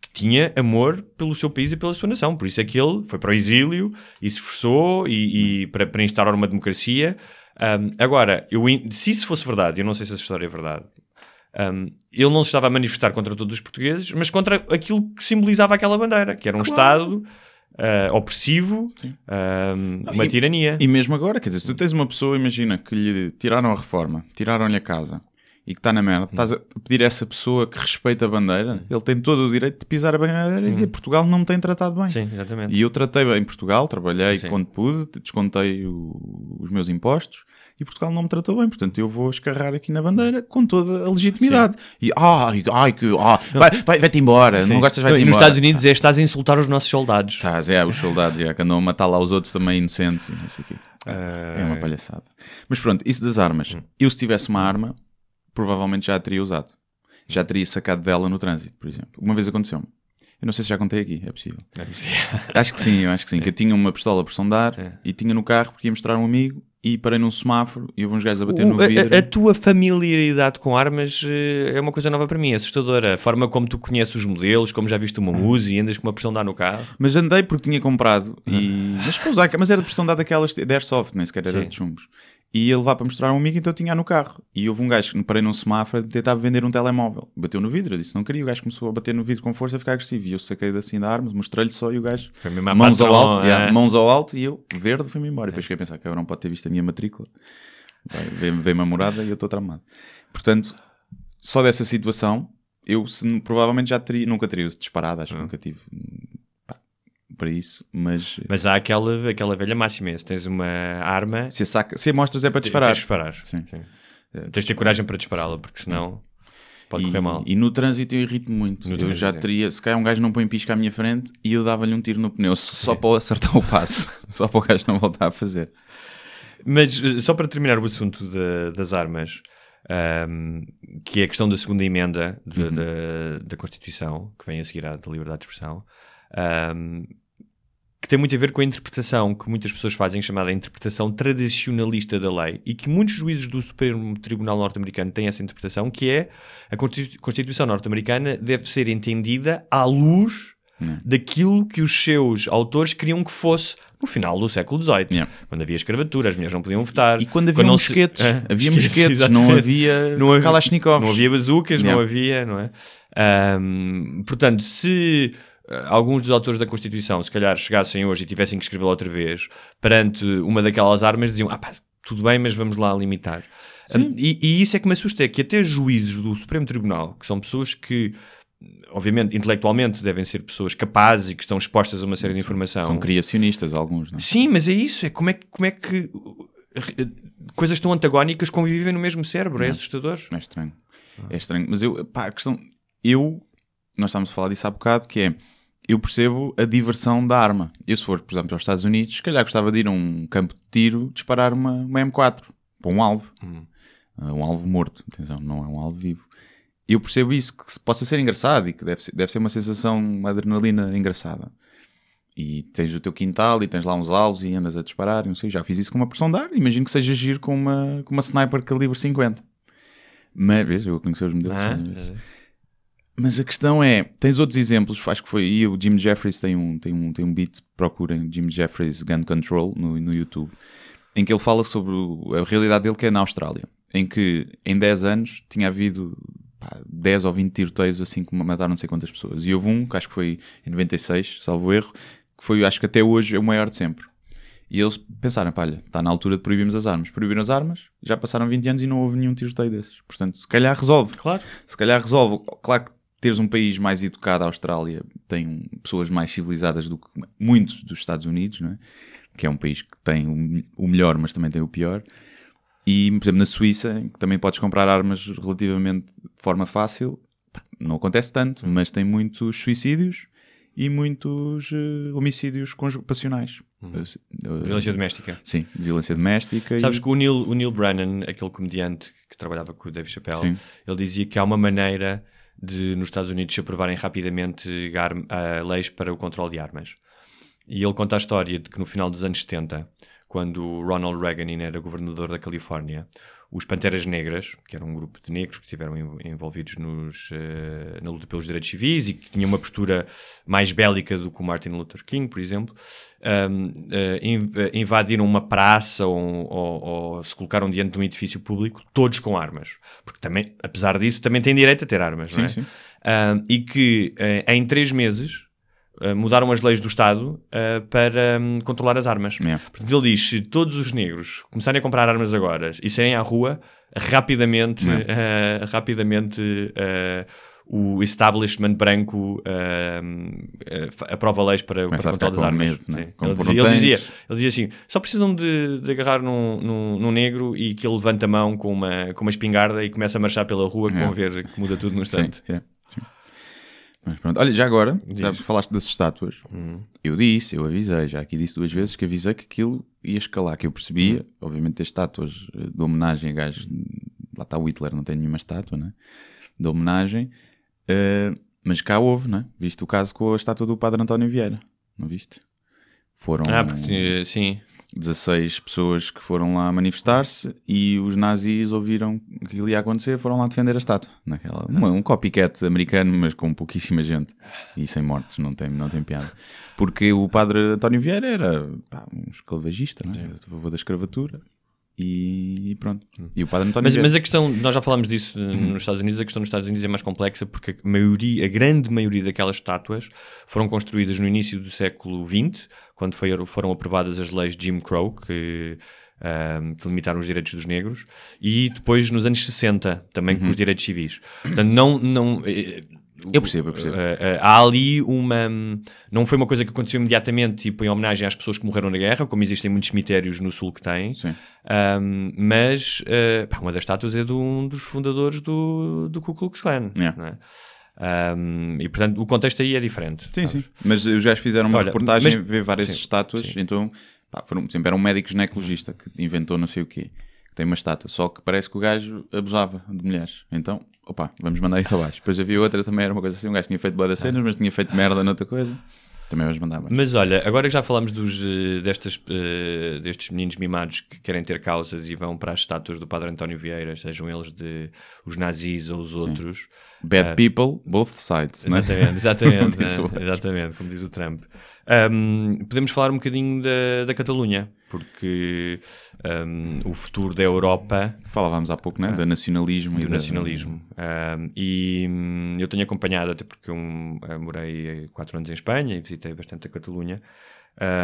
que tinha amor pelo seu país e pela sua nação. Por isso é que ele foi para o exílio e se esforçou e, e para, para instaurar uma democracia. Ahm, agora, eu, se isso fosse verdade, eu não sei se essa história é verdade, ahm, ele não se estava a manifestar contra todos os portugueses, mas contra aquilo que simbolizava aquela bandeira, que era um Estado ah, opressivo, Não, uma e- tirania. E mesmo agora, quer dizer, se tu tens uma pessoa, imagina, que lhe tiraram a reforma, tiraram-lhe a casa e que está na merda, estás a pedir a essa pessoa que respeita a bandeira, ele tem todo o direito de pisar a bandeira e dizer Portugal não me tem tratado bem. Sim, exatamente. E eu tratei bem Portugal, trabalhei Sim. quando pude, descontei o- os meus impostos e Portugal não me tratou bem. Portanto, eu vou escarrar aqui na bandeira com toda a legitimidade. E ai, ai, que. Ah, vai, vai, vai-te embora, Sim. não gostas, vai-te e embora. nos Estados Unidos é estás a insultar os nossos soldados. Estás, é, os soldados já, que andam a matar lá os outros também inocentes e não sei o quê. É uma Ah, palhaçada. Mas pronto, isso das armas. Eu se tivesse uma arma, provavelmente já a teria usado. já teria sacado dela no trânsito, por exemplo. Uma vez aconteceu-me. Eu não sei se já contei aqui, é possível. É possível. Acho que sim, eu acho que sim. Que eu tinha uma pistola por sondar É. e tinha no carro porque ia mostrar a um amigo e parei num semáforo e houve uns gajos a bater O- no vidro. a, a tua familiaridade com armas eh, é uma coisa nova para mim, é assustadora. A forma como tu conheces os modelos, como já viste uma Uzi e andas com uma pressão de ar no carro. Mas andei porque tinha comprado e... Mas para usar, mas era de pressão dada daquelas de Airsoft, nem sequer era Sim. de chumbos. E ia levar para mostrar a um amigo, então eu tinha no carro. E houve um gajo que parei num semáforo e tentava vender um telemóvel. Bateu no vidro, eu disse não queria. O gajo começou a bater no vidro com força a ficar agressivo. E eu saquei assim da arma, mostrei-lhe só e o gajo, mãos ao alto, é. yeah, mãos ao alto e eu, verde, fui-me embora. E depois fiquei a pensar que não pode ter visto a minha matrícula. Veio-me a morada e eu estou tramado. Portanto, só dessa situação, eu se- provavelmente já teria, nunca teria disparado, acho que nunca tive para isso, mas Mas há aquela, aquela velha máxima: é, se tens uma arma, se a, saca, se a mostras é para disparar. tens de disparar. Sim. Tens de ter coragem para dispará-la, porque senão pode e, correr mal. e no trânsito eu irrito muito. No eu trânsito, já teria, se calhar um gajo não põe pisca à minha frente e eu dava-lhe um tiro no pneu só para acertar o passo, só para o gajo não voltar a fazer. Mas eh, só para terminar o assunto da- das armas, ahm, que é a questão da segunda emenda de- Uhum. da, da Constituição, que vem a seguir à da liberdade de expressão, ahm, que tem muito a ver com a interpretação que muitas pessoas fazem, chamada interpretação tradicionalista da lei, e que muitos juízes do Supremo Tribunal norte-americano têm essa interpretação, que é a Constitu- Constituição norte-americana deve ser entendida à luz Não. daquilo que os seus autores queriam que fosse no final do século XVIII, Yeah. quando havia escravatura, as mulheres não podiam votar. E quando havia se- mosquetes, Ah, havia mosquetes, não havia, Não havia- Kalashnikovs. Não havia bazucas, não havia, não é? Ahm, portanto, se alguns dos autores da Constituição, se calhar, chegassem hoje e tivessem que escrevê-la outra vez, perante uma daquelas armas, diziam, ah pá, tudo bem, mas vamos lá limitar. Ahm, e, e isso é que me assusta, é que até juízes do Supremo Tribunal, que são pessoas que, obviamente, intelectualmente devem ser pessoas capazes e que estão expostas a uma série de informação. São criacionistas alguns, não é? Sim, mas é isso. É como é, que- como é que uh, coisas tão antagónicas convivem no mesmo cérebro. É Não. assustador. É estranho. É estranho. Mas eu, pá, a questão. Eu, nós estávamos a falar disso há bocado, que é. Eu percebo a diversão da arma. Eu, se for, por exemplo, aos Estados Unidos, se calhar gostava de ir a um campo de tiro disparar uma, uma M4 para um alvo. Uh, um alvo morto. Atenção, não é um alvo vivo. Eu percebo isso, que possa ser engraçado e que deve ser, deve ser uma sensação, uma adrenalina engraçada. E tens o teu quintal e tens lá uns alvos e andas a disparar. Não sei, já fiz isso com uma pressão de ar. Imagino que seja giro com uma, com uma sniper calibre 50. Mas, vês, eu conheci os modelos. Ah? Mas a questão é, tens outros exemplos, acho que foi, e o Jim Jeffries tem um, tem um, tem um beat, procurem Jim Jeffries Gun Control no, no YouTube, em que ele fala sobre a realidade dele que é na Austrália, em que em 10 anos tinha havido pá, 10 ou 20 tiroteios assim que mataram não sei quantas pessoas. E houve um, que acho que foi em 96, salvo erro, que foi, acho que até hoje é o maior de sempre. E eles pensaram, pá, olha, está na altura de proibirmos as armas. Proibiram as armas, já passaram 20 anos e não houve nenhum tiroteio desses. Portanto, se calhar resolve. Claro. Se calhar resolve. Claro que teres um país mais educado, a Austrália tem pessoas mais civilizadas do que muitos dos Estados Unidos, é? que é um país que tem o- melhor, mas também tem o pior. E, por exemplo, na Suíça, que também podes comprar armas relativamente de forma fácil, não acontece tanto, mas tem muitos suicídios e muitos eh, homicídios passionais. Eh, Violência doméstica. Sim, violência doméstica. Sabes e... que o Neil, o Neil Brennan, aquele comediante que trabalhava com o Dave Chappelle, Sim. ele dizia que há uma maneira de, nos Estados Unidos, se aprovarem rapidamente ah, leis para o controle de armas. E ele conta a história de que no final dos anos 70, quando Ronald Reagan era governador da Califórnia, os Panteras Negras, que era um grupo de negros que estiveram env- envolvidos nos, eh, na luta pelos direitos civis e que tinham uma postura mais bélica do que o Martin Luther King, por exemplo, ahm, eh, in- eh, invadiram uma praça ou, ou- ou se colocaram diante de um edifício público, todos com armas. Porque também, apesar disso, também têm direito a ter armas, não é? Sim, sim. Ahm, e que eh, em três meses eh, mudaram as leis do Estado eh, para hum, controlar as armas. Yeah. Portanto, ele diz: se todos os negros começarem a comprar armas agora e saírem à rua, rapidamente, Yeah. eh, rapidamente eh, o establishment branco eh, eh, fa- aprova leis para, para a o ficar controle das com armas. medo, né? Ele, ele, dizia, ele dizia assim: só precisam de, de agarrar num, num, num negro e que ele levanta a mão com uma, com uma espingarda e começa a marchar pela rua, que Yeah. vão ver que muda tudo no instante. sim. Mas pronto. Olha, já agora, já falaste das estátuas. Hum. Eu disse, eu avisei, já aqui disse duas vezes que avisei que aquilo ia escalar, que eu percebia, Hum. obviamente, ter estátuas eh, de homenagem a gajos lá está o Hitler, não tem nenhuma estátua, né? De homenagem. Uh, mas cá houve, né? Viste o caso com a estátua do Padre António Vieira, não viste? Foram Ah, porque, sim. 16 pessoas que foram lá manifestar-se e os nazis ouviram que aquilo ia acontecer foram lá defender a estátua. Naquela, uma- um copycat americano, mas com pouquíssima gente e sem mortes, não tem, não tem piada. Porque o padre António Vieira era pá, um esclavagista, não é? a favor da escravatura. E, e pronto. E o padre António Mas, mas a questão, nós já falámos disso eh, nos Estados Unidos, a questão nos Estados Unidos é mais complexa porque a maioria, a grande maioria daquelas estátuas foram construídas no início do século XX, quando foi- foram aprovadas as leis Jim Crow, que, ahm, que limitaram os direitos dos negros, e depois nos anos 60, também com os direitos civis. Portanto, não... não eh, Eu percebo, eu percebo. eh, eh, há ali uma. Não foi uma coisa que aconteceu imediatamente, tipo, em homenagem às pessoas que morreram na guerra, como existem muitos cemitérios no sul que têm. Sim. Um, mas eh, pá, uma das estátuas é de um dos fundadores do, do Ku Klux Klan. Yeah. não é? Um, e portanto o contexto aí é diferente. Sim, sabes? sim. Mas os gajos fizeram uma Olha, reportagem, mas- vê várias sim, estátuas, sim. então pá, foram, por exemplo, era um médico ginecologista que inventou não sei o quê, tem uma estátua, só que parece que o gajo abusava de mulheres. Então, opa, vamos mandar isso abaixo. Depois havia outra também, era uma coisa assim, um gajo tinha feito boa das cenas, mas tinha feito merda noutra coisa. Também vamos mandar abaixo. Mas olha, agora que já falamos dos, eh, destas, eh, destes meninos mimados que querem ter causas e vão para as estátuas do Padre António Vieira, sejam eles de os nazis ou os outros. Bad people, both sides, né? Exatamente, exatamente, Como diz né? o outro. exatamente, como diz o Trump. Um, podemos falar um bocadinho da, da Catalunha, porque um, o futuro da Europa Falávamos há pouco, né? Do nacionalismo e do da- nacionalismo. Um, e hum, eu tenho acompanhado, até porque eu eh, morei quatro anos em Espanha e visitei bastante a Catalunha,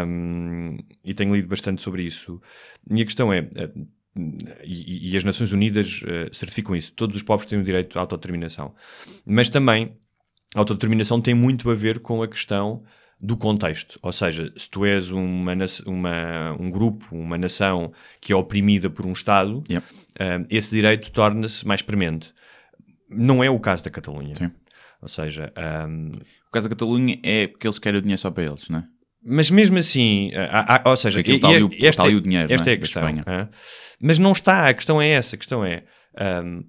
um, e tenho lido bastante sobre isso. E a questão é. eh, E, e as Nações Unidas certificam isso. Todos os povos têm o direito à autodeterminação. Mas também a autodeterminação tem muito a ver com a questão do contexto. Ou seja, se tu és uma, uma- um grupo, uma nação que é oprimida por um Estado, ah, esse direito torna-se mais premente. Não é o caso da Catalunha. Sim. Ou seja, ahm, O caso da Catalunha é porque eles querem o dinheiro só para eles, né? mas mesmo assim, há- há- ou seja, e- está ali o- está ali o dinheiro, esta não é? é a questão. Espanha. hã? Mas não está, a questão é essa, a questão é ahm,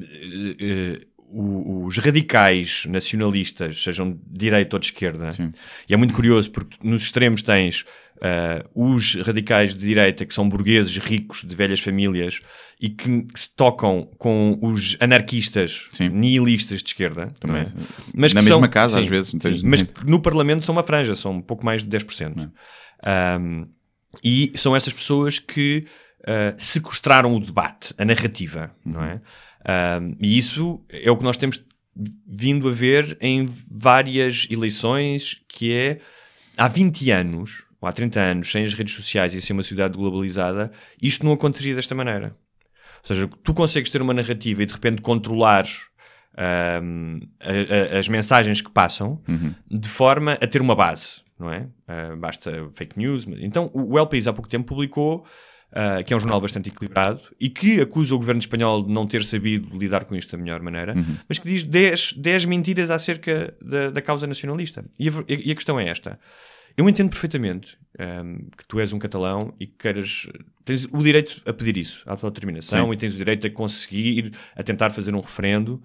eh, eh, o- os radicais nacionalistas, sejam de direita ou de esquerda, Sim. e é muito curioso porque nos extremos tens ah, os radicais de direita que são burgueses ricos de velhas famílias e que, que se tocam com os anarquistas Sim. nihilistas de esquerda Também. é? mas Na mesma são- casa, sim, às vezes. sim, mas que no Parlamento são uma franja, são um pouco mais de 10%. Um, e são essas pessoas que uh, sequestraram o debate, a narrativa, não é? Um, e isso é o que nós temos vindo a ver em várias eleições, que é há 20 anos, ou há 30 anos, sem as redes sociais e sem uma sociedade globalizada, isto não aconteceria desta maneira. Ou seja, tu consegues ter uma narrativa e de repente controlar um, a- a- as mensagens que passam Uhum. de forma a ter uma base, não é? Ah, basta fake news. Então, o País há pouco tempo publicou, ah, que é um jornal bastante equilibrado e que acusa o governo espanhol de não ter sabido lidar com isto da melhor maneira, mas que diz 10, 10 mentiras acerca da, da causa nacionalista. E a, e a questão é esta. Eu entendo perfeitamente ahm, que tu és um catalão e que queiras. tens o direito a pedir isso, a autodeterminação, Sim. e tens o direito a conseguir, a tentar fazer um referendo.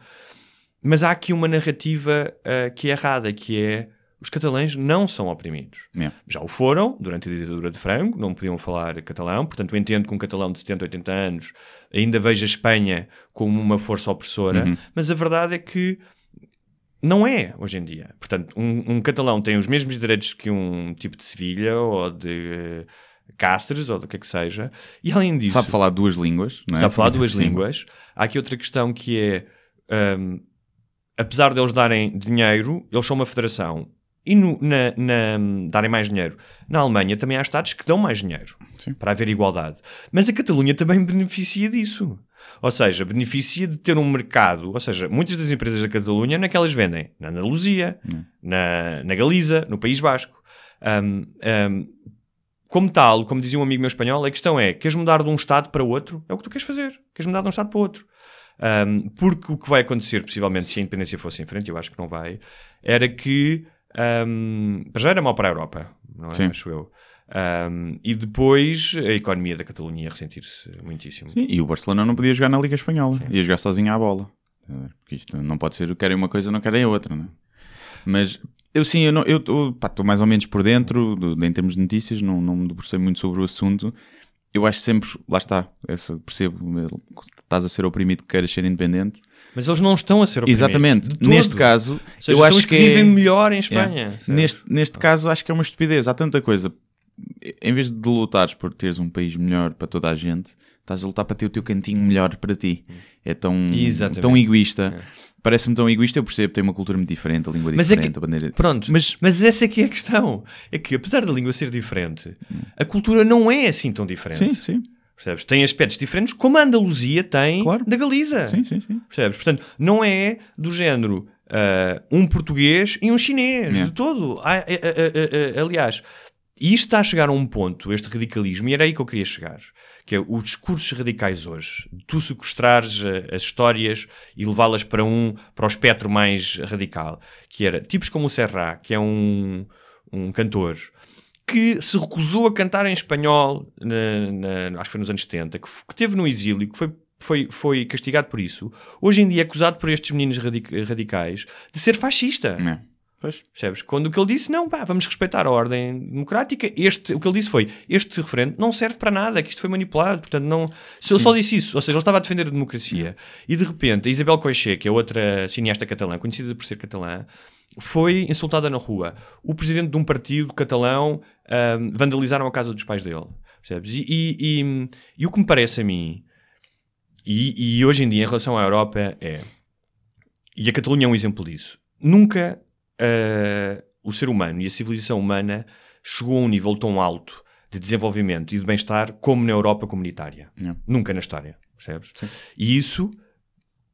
Mas há aqui uma narrativa ah, que é errada, que é os catalães não são oprimidos. Yeah. Já o foram durante a ditadura de Franco, não podiam falar catalão, portanto eu entendo que um catalão de 70, 80 anos ainda veja a Espanha como uma força opressora, Uhum. mas a verdade é que não é hoje em dia. Portanto, um, um catalão tem os mesmos direitos que um tipo de Sevilha ou de eh, Cáceres ou do que é que seja, e além disso Sabe falar duas línguas, não é? sabe falar duas Sim. línguas. Há aqui outra questão que é, hum, apesar de eles darem dinheiro, eles são uma federação. E no- na, na- darem mais dinheiro. Na Alemanha também há Estados que dão mais dinheiro Sim. para haver igualdade. Mas a Catalunha também beneficia disso. Ou seja, beneficia de ter um mercado. Ou seja, muitas das empresas da Catalunha não é que elas vendem na Andaluzia, na, na Galiza, no País Basco. Hum, hum, como tal, como dizia um amigo meu espanhol, a questão é: queres mudar de um Estado para outro? É o que tu queres fazer. Queres mudar de um Estado para outro. Um, porque o que vai acontecer, possivelmente, se a independência fosse em frente, eu acho que não vai, era que. Um, já era mau para a Europa, não é? Sim. Acho eu. Um, e depois a economia da Catalunha ia ressentir-se muitíssimo. Sim, e o Barcelona não podia jogar na Liga Espanhola, ia jogar sozinho à bola. Porque isto não pode ser, querem uma coisa, não querem outra, não é? Mas eu sim, eu estou mais ou menos por dentro, de, em termos de notícias, não, não me debrucei muito sobre o assunto. Eu acho sempre, lá está, eu percebo, estás a ser oprimido que queres ser independente. Mas eles não estão a ser oprimidos. Exatamente. Neste caso, seja, eu acho que, que vivem melhor em Espanha. É. Neste, neste caso, acho que é uma estupidez. Há tanta coisa. Em vez de lutares por teres um país melhor para toda a gente, estás a lutar para ter o teu cantinho melhor para ti. É tão, tão egoísta. É. Parece-me tão egoísta, eu percebo, tem uma cultura muito diferente, a língua mas diferente, é que, a bandeira... Pronto, mas, mas essa é que é a questão. É que, apesar da língua ser diferente, a cultura não é assim tão diferente. Sim, sim. Percebes? Tem aspectos diferentes, como a Andaluzia tem claro. da Galiza. Sim, sim, sim. Percebes? Portanto, não é do género uh, um português e um chinês, de todo. Ah, é, é, é, aliás, isto está a chegar a um ponto, este radicalismo, e era aí que eu queria chegar, que é os discursos radicais hoje. Tu sequestrares uh, as histórias e levá-las para um, para o espectro mais radical, que era tipos como o Serra, que é um, um cantor, que se recusou a cantar em espanhol, na, na, acho que foi nos anos 70, que, que teve no exílio, que foi foi, foi castigado por isso, hoje em dia é acusado por estes meninos radic radicais de ser fascista. É. Pois. Percebes? Quando o que ele disse, não, pá, vamos respeitar a ordem democrática. Este, o que ele disse foi: este referendo não serve para nada, que isto foi manipulado. Portanto, não. Se ele só disse isso, ou seja, ele estava a defender a democracia. E de repente, a Isabel Coixet, que é outra cineasta catalã, conhecida por ser catalã, foi insultada na rua. O presidente de um partido catalão um, vandalizaram a casa dos pais dele. Percebes? E, e, e, e o que me parece a mim, e, e, hoje em dia em relação à Europa, é. E a Catalunha é um exemplo disso. Nunca uh, o ser humano e a civilização humana chegou a um nível tão alto de desenvolvimento e de bem-estar como na Europa comunitária. Nunca na história. Percebes? Sim. E isso,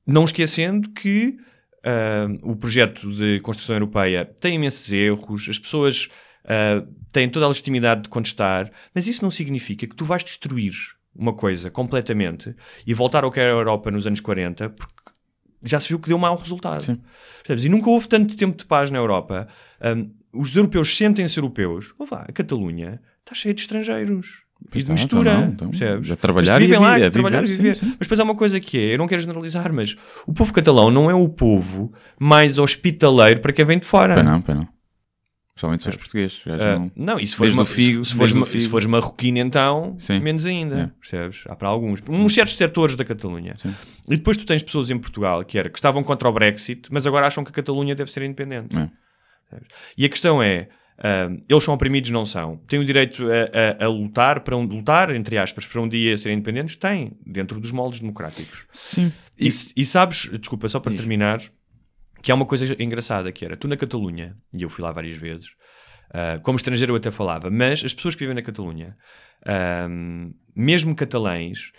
não esquecendo que Uh, o projeto de construção europeia tem imensos erros, as pessoas uh, têm toda a legitimidade de contestar, mas isso não significa que tu vais destruir uma coisa completamente e voltar ao que era a Europa nos anos 40, porque já se viu que deu mau resultado. Sim. E nunca houve tanto tempo de paz na Europa. Um, os europeus sentem-se europeus. Vou lá, a Catalunha está cheia de estrangeiros e de mistura, então, então, percebes? A trabalhar vivem e a, lá, a a trabalhar viver, e viver. sim, sim. Mas depois há uma coisa que é, eu não quero generalizar, mas o povo catalão não é o povo mais hospitaleiro para quem vem de fora. Pois não, pois não. Principalmente se fores português. já Ah, não- não, e se fores, ma- figo, se, fores, ma- figo. se fores marroquino, então, Sim. menos ainda. É. Percebes? Há para alguns. Uns certos setores da Catalunha. Sim. E depois tu tens pessoas em Portugal que, era, que estavam contra o Brexit, mas agora acham que a Catalunha deve ser independente. É. E a questão é. ah, eles são oprimidos, não são. Têm o direito a, a- a lutar para um lutar, entre aspas, para um dia serem independentes? Têm, dentro dos moldes democráticos. Sim. E, e sabes, desculpa, só para Diz. terminar, que há uma coisa engraçada que era, tu na Catalunha, e eu fui lá várias vezes, ah, como estrangeiro eu até falava, mas as pessoas que vivem na Catalunha, ahm, mesmo catalães,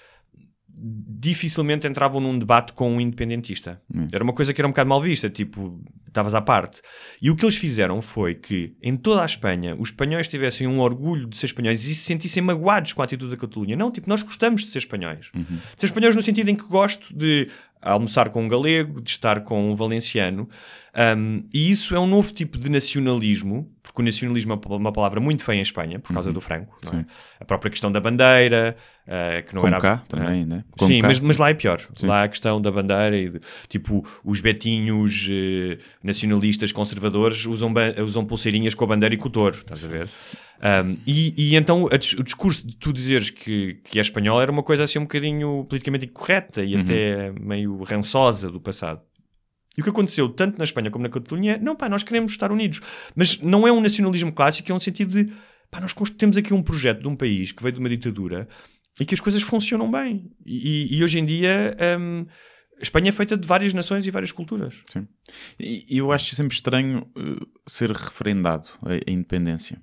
dificilmente entravam num debate com um independentista. Hum. Era uma coisa que era um bocado mal vista, tipo, estavas à parte. E o que eles fizeram foi que, em toda a Espanha, os espanhóis tivessem um orgulho de ser espanhóis e se sentissem magoados com a atitude da Catalunha. Não, tipo, nós gostamos de ser espanhóis. Uhum. De ser espanhóis no sentido em que gosto de almoçar com um galego, de estar com um valenciano. Um, e isso é um novo tipo de nacionalismo, porque o nacionalismo é uma palavra muito feia em Espanha, por causa do Franco. é? A própria questão da bandeira, uh, que não Como era... cá também, né? Como Sim, cá. mas, mas lá é pior. Sim. Lá a questão da bandeira e de- tipo os betinhos eh, nacionalistas conservadores usam, usam pulseirinhas com a bandeira e com o touro, estás a ver? Um, e, e então a o discurso de tu dizeres que, que é espanhol era uma coisa assim um bocadinho politicamente incorreta e Uhum. até meio rançosa do passado. E o que aconteceu tanto na Espanha como na Catalunha é, não pá, nós queremos estar unidos. Mas não é um nacionalismo clássico, é um sentido de, pá, nós temos aqui um projeto de um país que veio de uma ditadura e que as coisas funcionam bem. E, e- hoje em dia hum, a Espanha é feita de várias nações e várias culturas. Sim. E e eu acho sempre estranho uh, ser referendado a, a independência.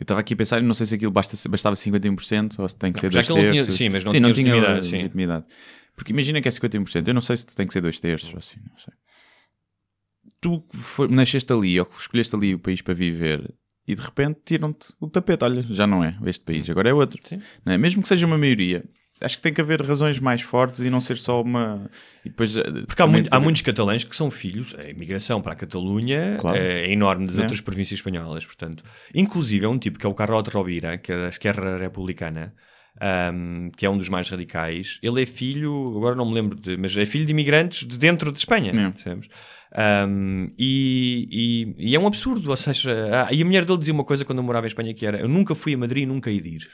Eu estava aqui a pensar, não sei se aquilo basta, bastava 51% ou se tem que ser já dois que ele não tinha- terços. sim, mas não sim, tinha não tinha legitimidade, sim. legitimidade. Porque imagina que é 51%, eu não sei se tem que ser dois terços ou assim, não sei. Tu foi- nasceste ali, ou escolheste ali o país para viver, e de repente tiram-te o tapete. Olha, já não é este país, agora é outro. Não é? Mesmo que seja uma maioria, acho que tem que haver razões mais fortes e não ser só uma. E depois, eh, Porque há, muito- há muitos catalães que são filhos, a imigração para a Catalunha Claro. é enorme das É. outras províncias espanholas, portanto. Inclusive é um tipo que é o Carrot Rovira, que é da Esquerra Republicana, ahm, que é um dos mais radicais. Ele é filho, agora não me lembro, de, mas é filho de imigrantes de dentro de Espanha, É. percebes? Ahm, e, e- e é um absurdo, ou seja, ah, e a mulher dele dizia uma coisa quando eu morava em Espanha que era, eu nunca fui a Madrid e nunca hei de ir.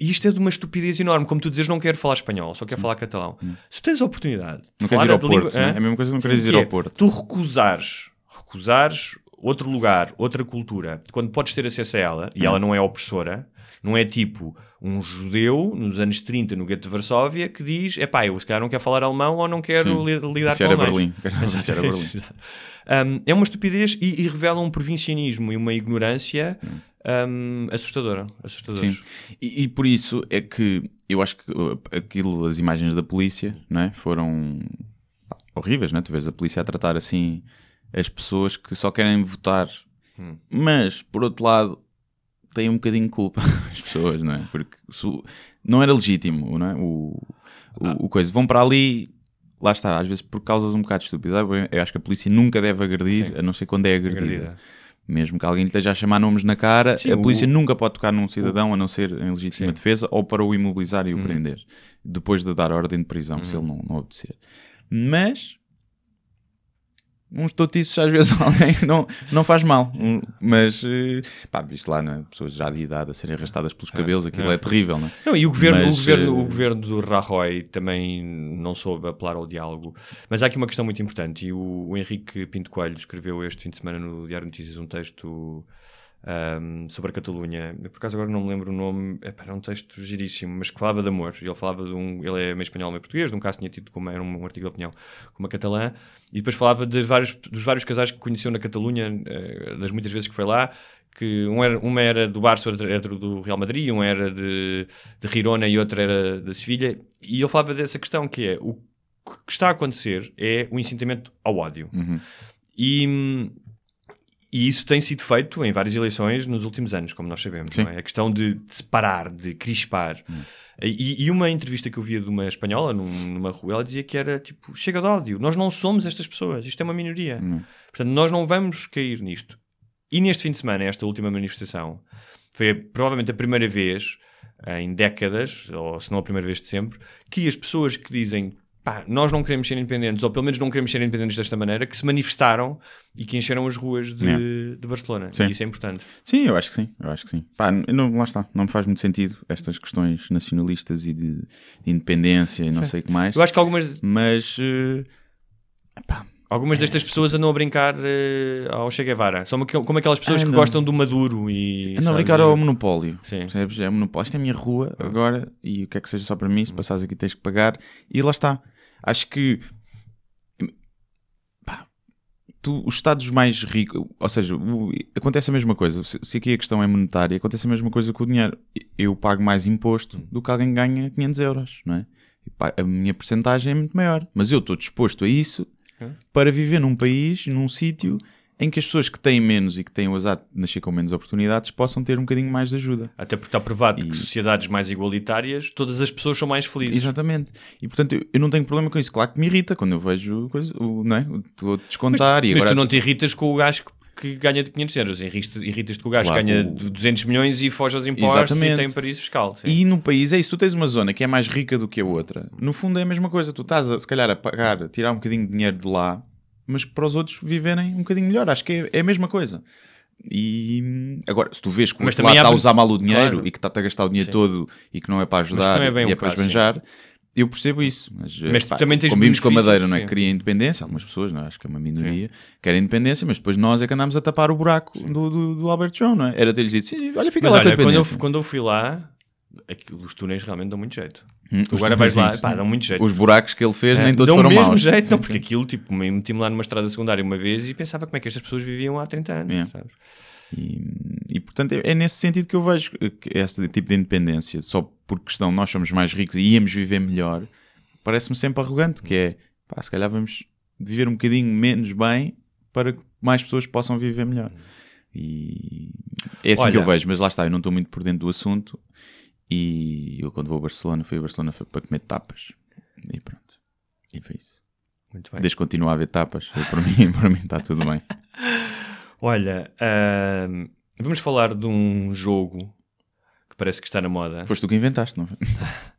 E isto é de uma estupidez enorme, como tu dizes, não quero falar espanhol, só quero falar catalão. Se tens a oportunidade de Não queres ir ao a língua- Porto, né? É a mesma coisa que não queres Que ir ao Porto. Tu recusares, recusares outro lugar, outra cultura, quando podes ter acesso a ela, e ela não é opressora, não é tipo um judeu nos anos 30 no gueto de Varsóvia que diz: é pá, eu se calhar não quero falar alemão ou não quero Sim. li- lidar Isso com era alemães. Berlim. Isso era Berlim. Um, é uma estupidez e, e revela um provincianismo e uma ignorância um, assustadora. assustadores. Sim. E, e por isso é que eu acho que uh, aquilo, as imagens da polícia, não é? Foram horríveis, não é? Tu vês a polícia a tratar assim as pessoas que só querem votar, Hum. mas por outro lado têm um bocadinho de culpa as pessoas, não é? Porque não era legítimo, não é? O, o, Ah. o coisa. Vão para ali. Lá está, às vezes por causas um bocado estúpidas. Eu acho que a polícia nunca deve agredir, Sim. a não ser quando é agredida. Agredida. Mesmo que alguém lhe esteja a chamar nomes na cara, Sim, a polícia o- nunca pode tocar num cidadão a não ser em legítima Sim. Uhum. defesa ou para o imobilizar e o prender. Depois de dar ordem de prisão, se ele não, não obedecer. Mas uns totiços às vezes alguém não, não faz mal. Mas eh, pá, visto lá, não é? pessoas já de idade a serem arrastadas pelos cabelos, aquilo é, terrível, não é? Não, e o governo, Mas, o, governo, eh, o governo do Rajoy também não soube apelar ao diálogo. Mas há aqui uma questão muito importante. E o, o Henrique Pinto Coelho escreveu este fim de semana no Diário de Notícias um texto ahm, sobre a Catalunha. Eu, por acaso agora não me lembro o nome. Epá, Era um texto giríssimo, mas que falava de amor. Ele falava de um. Ele é meio espanhol, meio português. De um caso tinha tido como era um, um artigo de opinião com uma catalã. E depois falava de vários, dos vários casais que conheceu na Catalunha, eh, das muitas vezes que foi lá. Que um era, uma era do Barça, outra era do Real Madrid, um era de, de Girona e outra era de Sevilha. E ele falava dessa questão que é o que está a acontecer é o incitamento ao ódio. Uhum. E, e isso tem sido feito em várias eleições nos últimos anos, como nós sabemos. É? A questão de, de separar, de crispar. E, e uma entrevista que eu via de uma espanhola num- numa rua, ela dizia que era tipo: chega de ódio, nós não somos estas pessoas, isto é uma minoria. Hum. Portanto, nós não vamos cair nisto. E neste fim de semana, esta última manifestação, foi provavelmente a primeira vez em décadas, ou se não a primeira vez de sempre, que as pessoas que dizem pá, nós não queremos ser independentes, ou pelo menos não queremos ser independentes desta maneira, que se manifestaram e que encheram as ruas de, de Barcelona. Sim. E isso é importante. Sim, eu acho que sim, eu acho que sim. Pá, não, lá está, não me faz muito sentido estas questões nacionalistas e de, de independência e não sei o que mais. Eu acho que algumas, Mas eh, epá, algumas destas pessoas andam a brincar eh, ao Che Guevara. São como aquelas pessoas que gostam do Maduro e. andam a brincar ao monopólio. Sim. Percebes? É monopólio. Isto é a minha rua agora e o que é que seja só para mim, se passares aqui tens que pagar. E lá está. Acho que pá, tu, os Estados mais ricos, ou seja, o- acontece a mesma coisa. Se, se aqui a questão é monetária, acontece a mesma coisa com o dinheiro. Eu pago mais imposto do que alguém ganha 500 euros, não é? A minha porcentagem é muito maior. Mas eu estou disposto a isso para viver num país, num sítio em que as pessoas que têm menos e que têm o azar de nascer com menos oportunidades possam ter um bocadinho mais de ajuda. Até porque está provado E- que sociedades mais igualitárias, todas as pessoas são mais felizes. Exatamente. E portanto eu, eu não tenho problema com isso. Claro que me irrita quando eu vejo coisa, o, não é? o, estou a descontar e Mas agora tu não te irritas com o gajo que, que ganha de 500 euros. Irritas- Irritas-te com o gajo Claro, que ganha o- de 200 milhões e foge aos impostos Exatamente. e tem paraíso fiscal. sim. E no país é isso, tu tens uma zona que é mais rica do que a outra. No fundo é a mesma coisa, tu estás a, se calhar a pagar, a tirar um bocadinho de dinheiro de lá, mas para os outros viverem um bocadinho melhor. Acho que é, é a mesma coisa. E agora, se tu vês que o Mas outro lado está a usar mal o dinheiro Claro. e que está-te a gastar o dinheiro Sim. todo e que não é para ajudar é e o é para esbanjar, eu percebo isso. Mas, Mas tu pá, também tens com a Madeira, não é? sim. Queria independência, algumas pessoas, não é? acho que é uma minoria, querem independência, mas depois nós é que andamos a tapar o buraco do, do, do Alberto João, não é? Era ter-lhes dito, sim, sim, olha, fica Mas lá com a olha, quando eu, independência. quando eu fui lá, aquilo- os túneis realmente dão muito jeito. Hum, agora vais lá, pá, sim. dão muito jeito. Os buracos que ele fez É, nem todos dão foram o mesmo maus. jeito, Sim, não, sim. porque aquilo, tipo, me meti-me lá numa estrada secundária uma vez e pensava como é que estas pessoas viviam há 30 anos, É. sabes? E, e, portanto é, é nesse sentido que eu vejo este tipo de independência, só por questão nós somos mais ricos e íamos viver melhor, parece-me sempre arrogante, que é, pá, se calhar vamos viver um bocadinho menos bem para que mais pessoas possam viver melhor. E é assim que eu Olha- vejo, mas lá está, eu não estou muito por dentro do assunto E eu, quando vou a Barcelona, fui a Barcelona para comer tapas. E pronto. E foi isso. Muito bem. Desde continuar a haver tapas, eu, para, mim, para mim está tudo bem. Olha, ahm, vamos falar de um jogo que parece que está na moda, Foste tu que inventaste, não foi?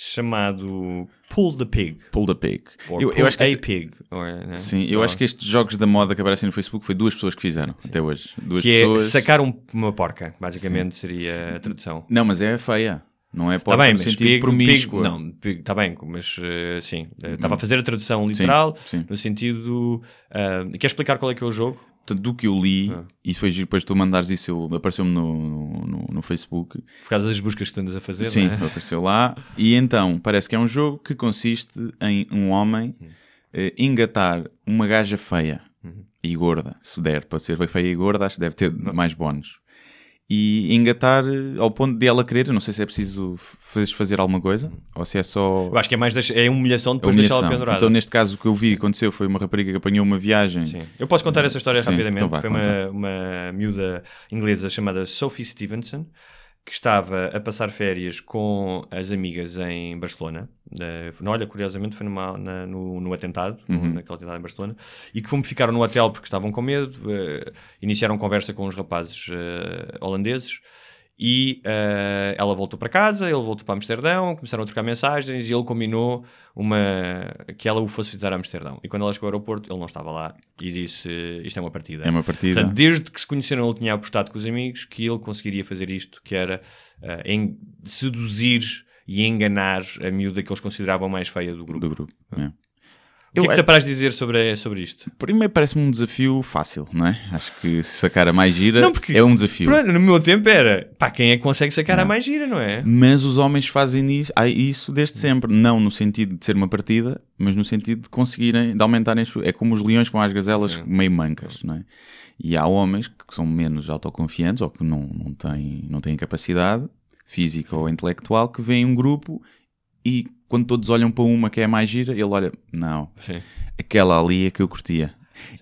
chamado Pull the Pig. Pull the pig. Or Eu, eu acho que a este- Pig. or, né? Sim, eu Ou- acho que estes jogos da moda que aparecem no Facebook foi duas pessoas que fizeram até hoje. Duas que é pessoas. sacar um- uma porca, basicamente seria a tradução. Não, mas é feia. Não é Está porca bem, no sentido pig, promíscuo. pig- não, está bem, mas eh, sim, eh, estava a fazer a tradução literal sim. no sentido. ah, quer explicar qual é que é o jogo? Portanto, do que eu li, Ah. e foi depois tu mandares isso, eu- apareceu-me no, no, no- Facebook. Por causa das buscas que tu andas a fazer, Sim, é? apareceu lá. E então, parece que é um jogo que consiste em um homem Hum. eh, engatar uma gaja feia Uhum. e gorda. Se der para ser feia e gorda, acho que deve ter mais bónus. E engatar eh, ao ponto de ela querer, não sei se é preciso fazer alguma coisa ou se é só Eu acho que é mais deix- é humilhação depois de deixá-la humilhação. pendurada. Então, neste caso, o que eu vi aconteceu foi uma rapariga que apanhou uma viagem. Sim. Eu posso contar essa história Sim, rapidamente. então vá, Foi uma, uma miúda inglesa chamada Sophie Stevenson que estava a passar férias com as amigas em Barcelona. Eh, olha, curiosamente foi numa- na- no, no atentado, Uhum. naquele atentado em Barcelona, e que como ficaram no hotel porque estavam com medo, eh, iniciaram conversa com os rapazes eh, holandeses. E eh, ela voltou para casa, ele voltou para Amsterdão, começaram a trocar mensagens e ele combinou uma, que ela o fosse visitar a Amsterdão. E quando ela chegou ao aeroporto, ele não estava lá e disse: Isto é uma partida. É uma partida. Portanto, desde que se conheceram, ele tinha apostado com os amigos que ele conseguiria fazer isto, que era eh, en- seduzir e enganar a miúda que eles consideravam mais feia do grupo. do grupo. é. O que é que te apraz dizer sobre, sobre isto? Primeiro parece-me um desafio fácil, não é? Acho que sacar a mais gira Não, porque- é um desafio. Pronto, no meu tempo era, pá, quem é que consegue sacar a mais gira, não é? Mas os homens fazem isso, isso desde sempre. Não no sentido de ser uma partida, mas no sentido de conseguirem, de aumentarem. as É como os leões vão às gazelas meio mancas, não é? E há homens que são menos autoconfiantes ou que não, não, têm, não têm capacidade física ou intelectual que veem um grupo e quando todos olham para uma que é a mais gira, ele olha, não, Sim. aquela ali é que eu curtia.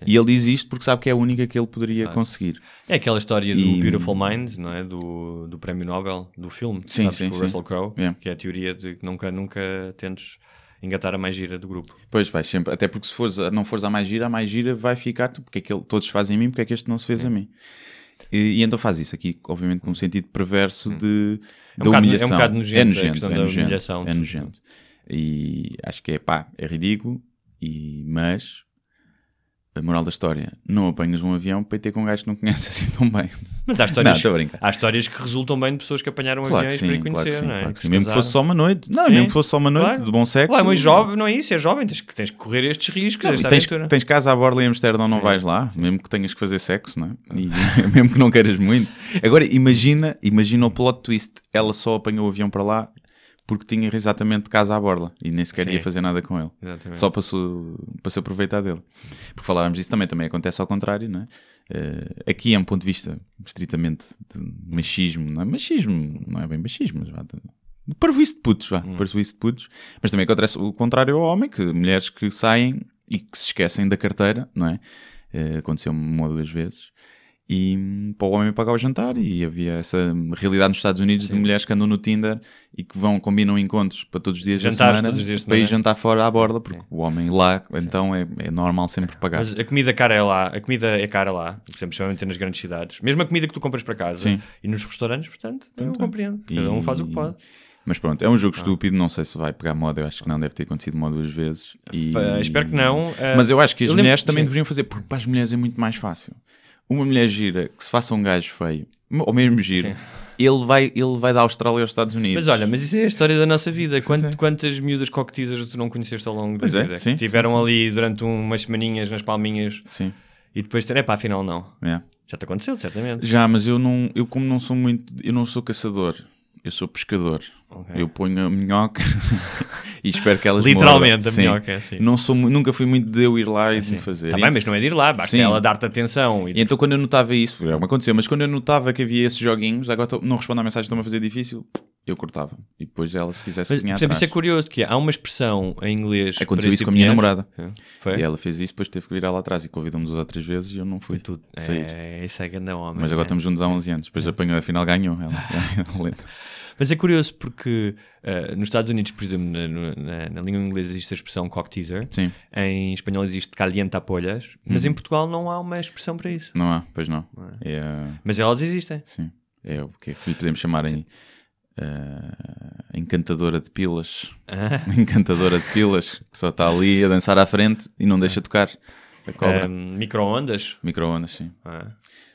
E ele diz isto porque sabe que é a única que ele poderia conseguir. É aquela história do E- Beautiful Mind, não é? Do, do prémio Nobel, do filme, Sim, sabes, sim, com o sim. Russell Crowe, É. que é a teoria de que nunca, nunca tentes engatar a mais gira do grupo. Pois vais sempre, até porque se fores a- não fores à mais gira, a mais gira vai ficar, porque é que ele- todos fazem a mim, porque é que este não se fez a mim. E, e então faz isso aqui, obviamente, com um sentido perverso de, É um da bocado- é um humilhação. bocado nojento é nojento, é da nojento, humilhação, é nojento. E acho que é pá, é ridículo, e, mas a moral da história, não apanhas um avião para ir ter com um gajo que não conheces assim tão bem. Mas há histórias, Não, há histórias que resultam bem de pessoas que apanharam Claro que aviões para ir sim, conhecer, claro que sim, não é? claro que sim. Mesmo que fosse só uma noite, não, Sim, mesmo que fosse só uma noite claro. de bom sexo. Ué, mas jovem, não é isso, é jovem, tens, que- tens que correr estes riscos, Não, esta tens, aventura. tens casa à borla em Amsterdão, não vais lá, mesmo que tenhas que fazer sexo, não é? E, mesmo que não queiras muito. Agora, imagina, imagina o plot twist. Ela só apanhou o avião para lá porque tinha exatamente casa à borla e nem sequer Sim. ia fazer nada com ele. Exatamente. Só para se, para se aproveitar dele. Porque falávamos disso também, também acontece ao contrário, não é? Eh, aqui é um ponto de vista estritamente de machismo, não é? Machismo, não é bem machismo, mas vá, de- de parvoíce de putos, vá, parvoíce de putos. Mas também acontece o contrário ao homem, que mulheres que saem e que se esquecem da carteira, não é? Eh, Aconteceu-me uma ou duas vezes. E para o homem pagar o jantar, e havia essa realidade nos Estados Unidos de mulheres que andam no Tinder e que vão, combinam encontros para todos os dias da Jantares semana todos os dias para ir jantar fora à borda, porque o homem lá, então é, é normal sempre pagar. Mas a comida cara é lá, a comida é cara lá, especialmente nas grandes cidades. Mesmo a comida que tu compras para casa Sim. e nos restaurantes, portanto, eu Então, compreendo. Cada um faz o que pode. Mas pronto, é um Ah. jogo estúpido, não sei se vai pegar moda, eu acho que não, deve ter acontecido uma ou duas vezes. E... Espero que não. eh, Mas eu acho que as eu mulheres também sim. deveriam fazer, porque para as mulheres é muito mais fácil. Uma mulher gira que se faça um gajo feio, ou mesmo giro, Sim. ele vai, ele vai da Austrália aos Estados Unidos. Mas olha, mas isso é a história da nossa vida. Quant- sim. Quantas miúdas coquetizas tu não conheceste ao longo Pois da é, vida? sim, tiveram sim, sim. ali durante umas semaninhas nas palminhas Sim, e depois, é pá, afinal não. é. Já te aconteceu, certamente. Já, mas eu não, eu como não sou muito, eu não sou caçador, eu sou pescador. Ok. Eu ponho a minhoca e espero que elas Literalmente, mordam. a Sim. minhoca, é sim. Não sou, nunca fui muito de eu ir lá e de me fazer. Tá E mas não é de ir lá, basta Sim. ela dar-te atenção. E E então quando eu notava isso, já me aconteceu, mas quando eu notava que havia esses joguinhos, agora tô- não respondo à mensagem, estão a fazer difícil, eu cortava. E depois ela, se quisesse, Mas, vinha por exemplo, isso é atrás. curioso, que há uma expressão em inglês... Aconteceu isso com a tipo minha namorada. mulheres. Foi? E ela fez isso, depois teve que virar lá atrás e convidou-me duas ou três vezes e eu não fui. Tudo. sair. É, isso é grande homem. Mas agora é. estamos juntos há 11 anos, depois apanhou, afinal ganhou. Ela, ela- Mas é curioso porque uh, nos Estados Unidos, por exemplo, na, na, na, língua inglesa existe a expressão cock teaser, Sim. em espanhol existe calienta polhas, mas em Portugal não há uma expressão para isso. Não há, pois não. É, Mas elas existem. sim. É o que é que lhe podemos chamar em eh, encantadora de pilas. Ah. Encantadora de pilas, que só está ali a dançar à frente e não deixa tocar a cobra. Um, micro-ondas. Micro-ondas, sim. Ah.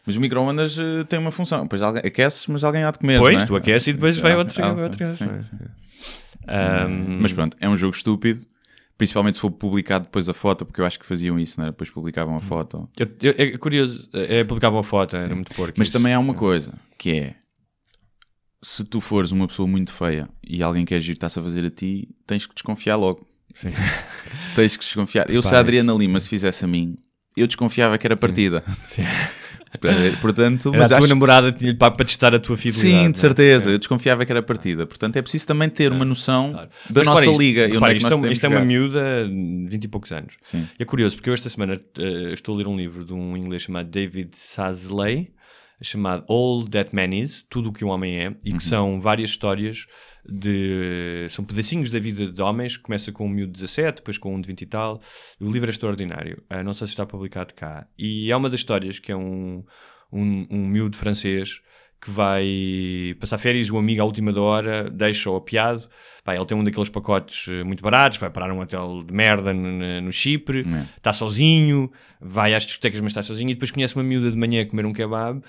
Mas o micro-ondas eh, tem uma função. Depois alguém, aqueces, mas alguém há de comer. Pois, não é? tu aqueces e depois vai Ah, outro. ah, outro sim, não é? sim. Um, Mas pronto, é um jogo estúpido. Principalmente se for publicado depois a foto, porque eu acho que faziam isso, não era? Depois publicavam a foto. eu- eu- é curioso, é, publicava uma foto, era muito porco. Mas isso. também há uma coisa, que é... Se tu fores uma pessoa muito feia e alguém quer giro está-se a fazer a ti, tens que desconfiar logo. tens que desconfiar. Eu, se a Adriana Lima se fizesse a mim, eu desconfiava que era partida. Portanto, Era mas a tua acho... namorada tinha-lhe para para testar a tua fidelidade. Sim, é? de certeza. Eu desconfiava que era partida. Portanto, é preciso também ter uma noção da Mas nossa isto, liga. repara, é isto, é isto é uma miúda de 20 e poucos anos. Sim. É curioso, porque eu esta semana eh, estou a ler um livro de um inglês chamado David Sasley, chamado All That Man Is, Tudo o que um Homem É, e que são várias histórias de... são pedacinhos da vida de homens, que começa com um miúdo de 17, depois com um de 20 e tal. O livro é extraordinário. Ah, não sei se está publicado cá. E é uma das histórias que é um, um, um miúdo francês que vai passar férias, o amigo à última da hora deixa-o apiado. Pá, ele tem um daqueles pacotes eh, muito baratos, vai parar um hotel de merda no, no- Chipre, É. está sozinho, vai às discotecas, mas está sozinho, e depois conhece uma miúda de manhã a comer um kebab.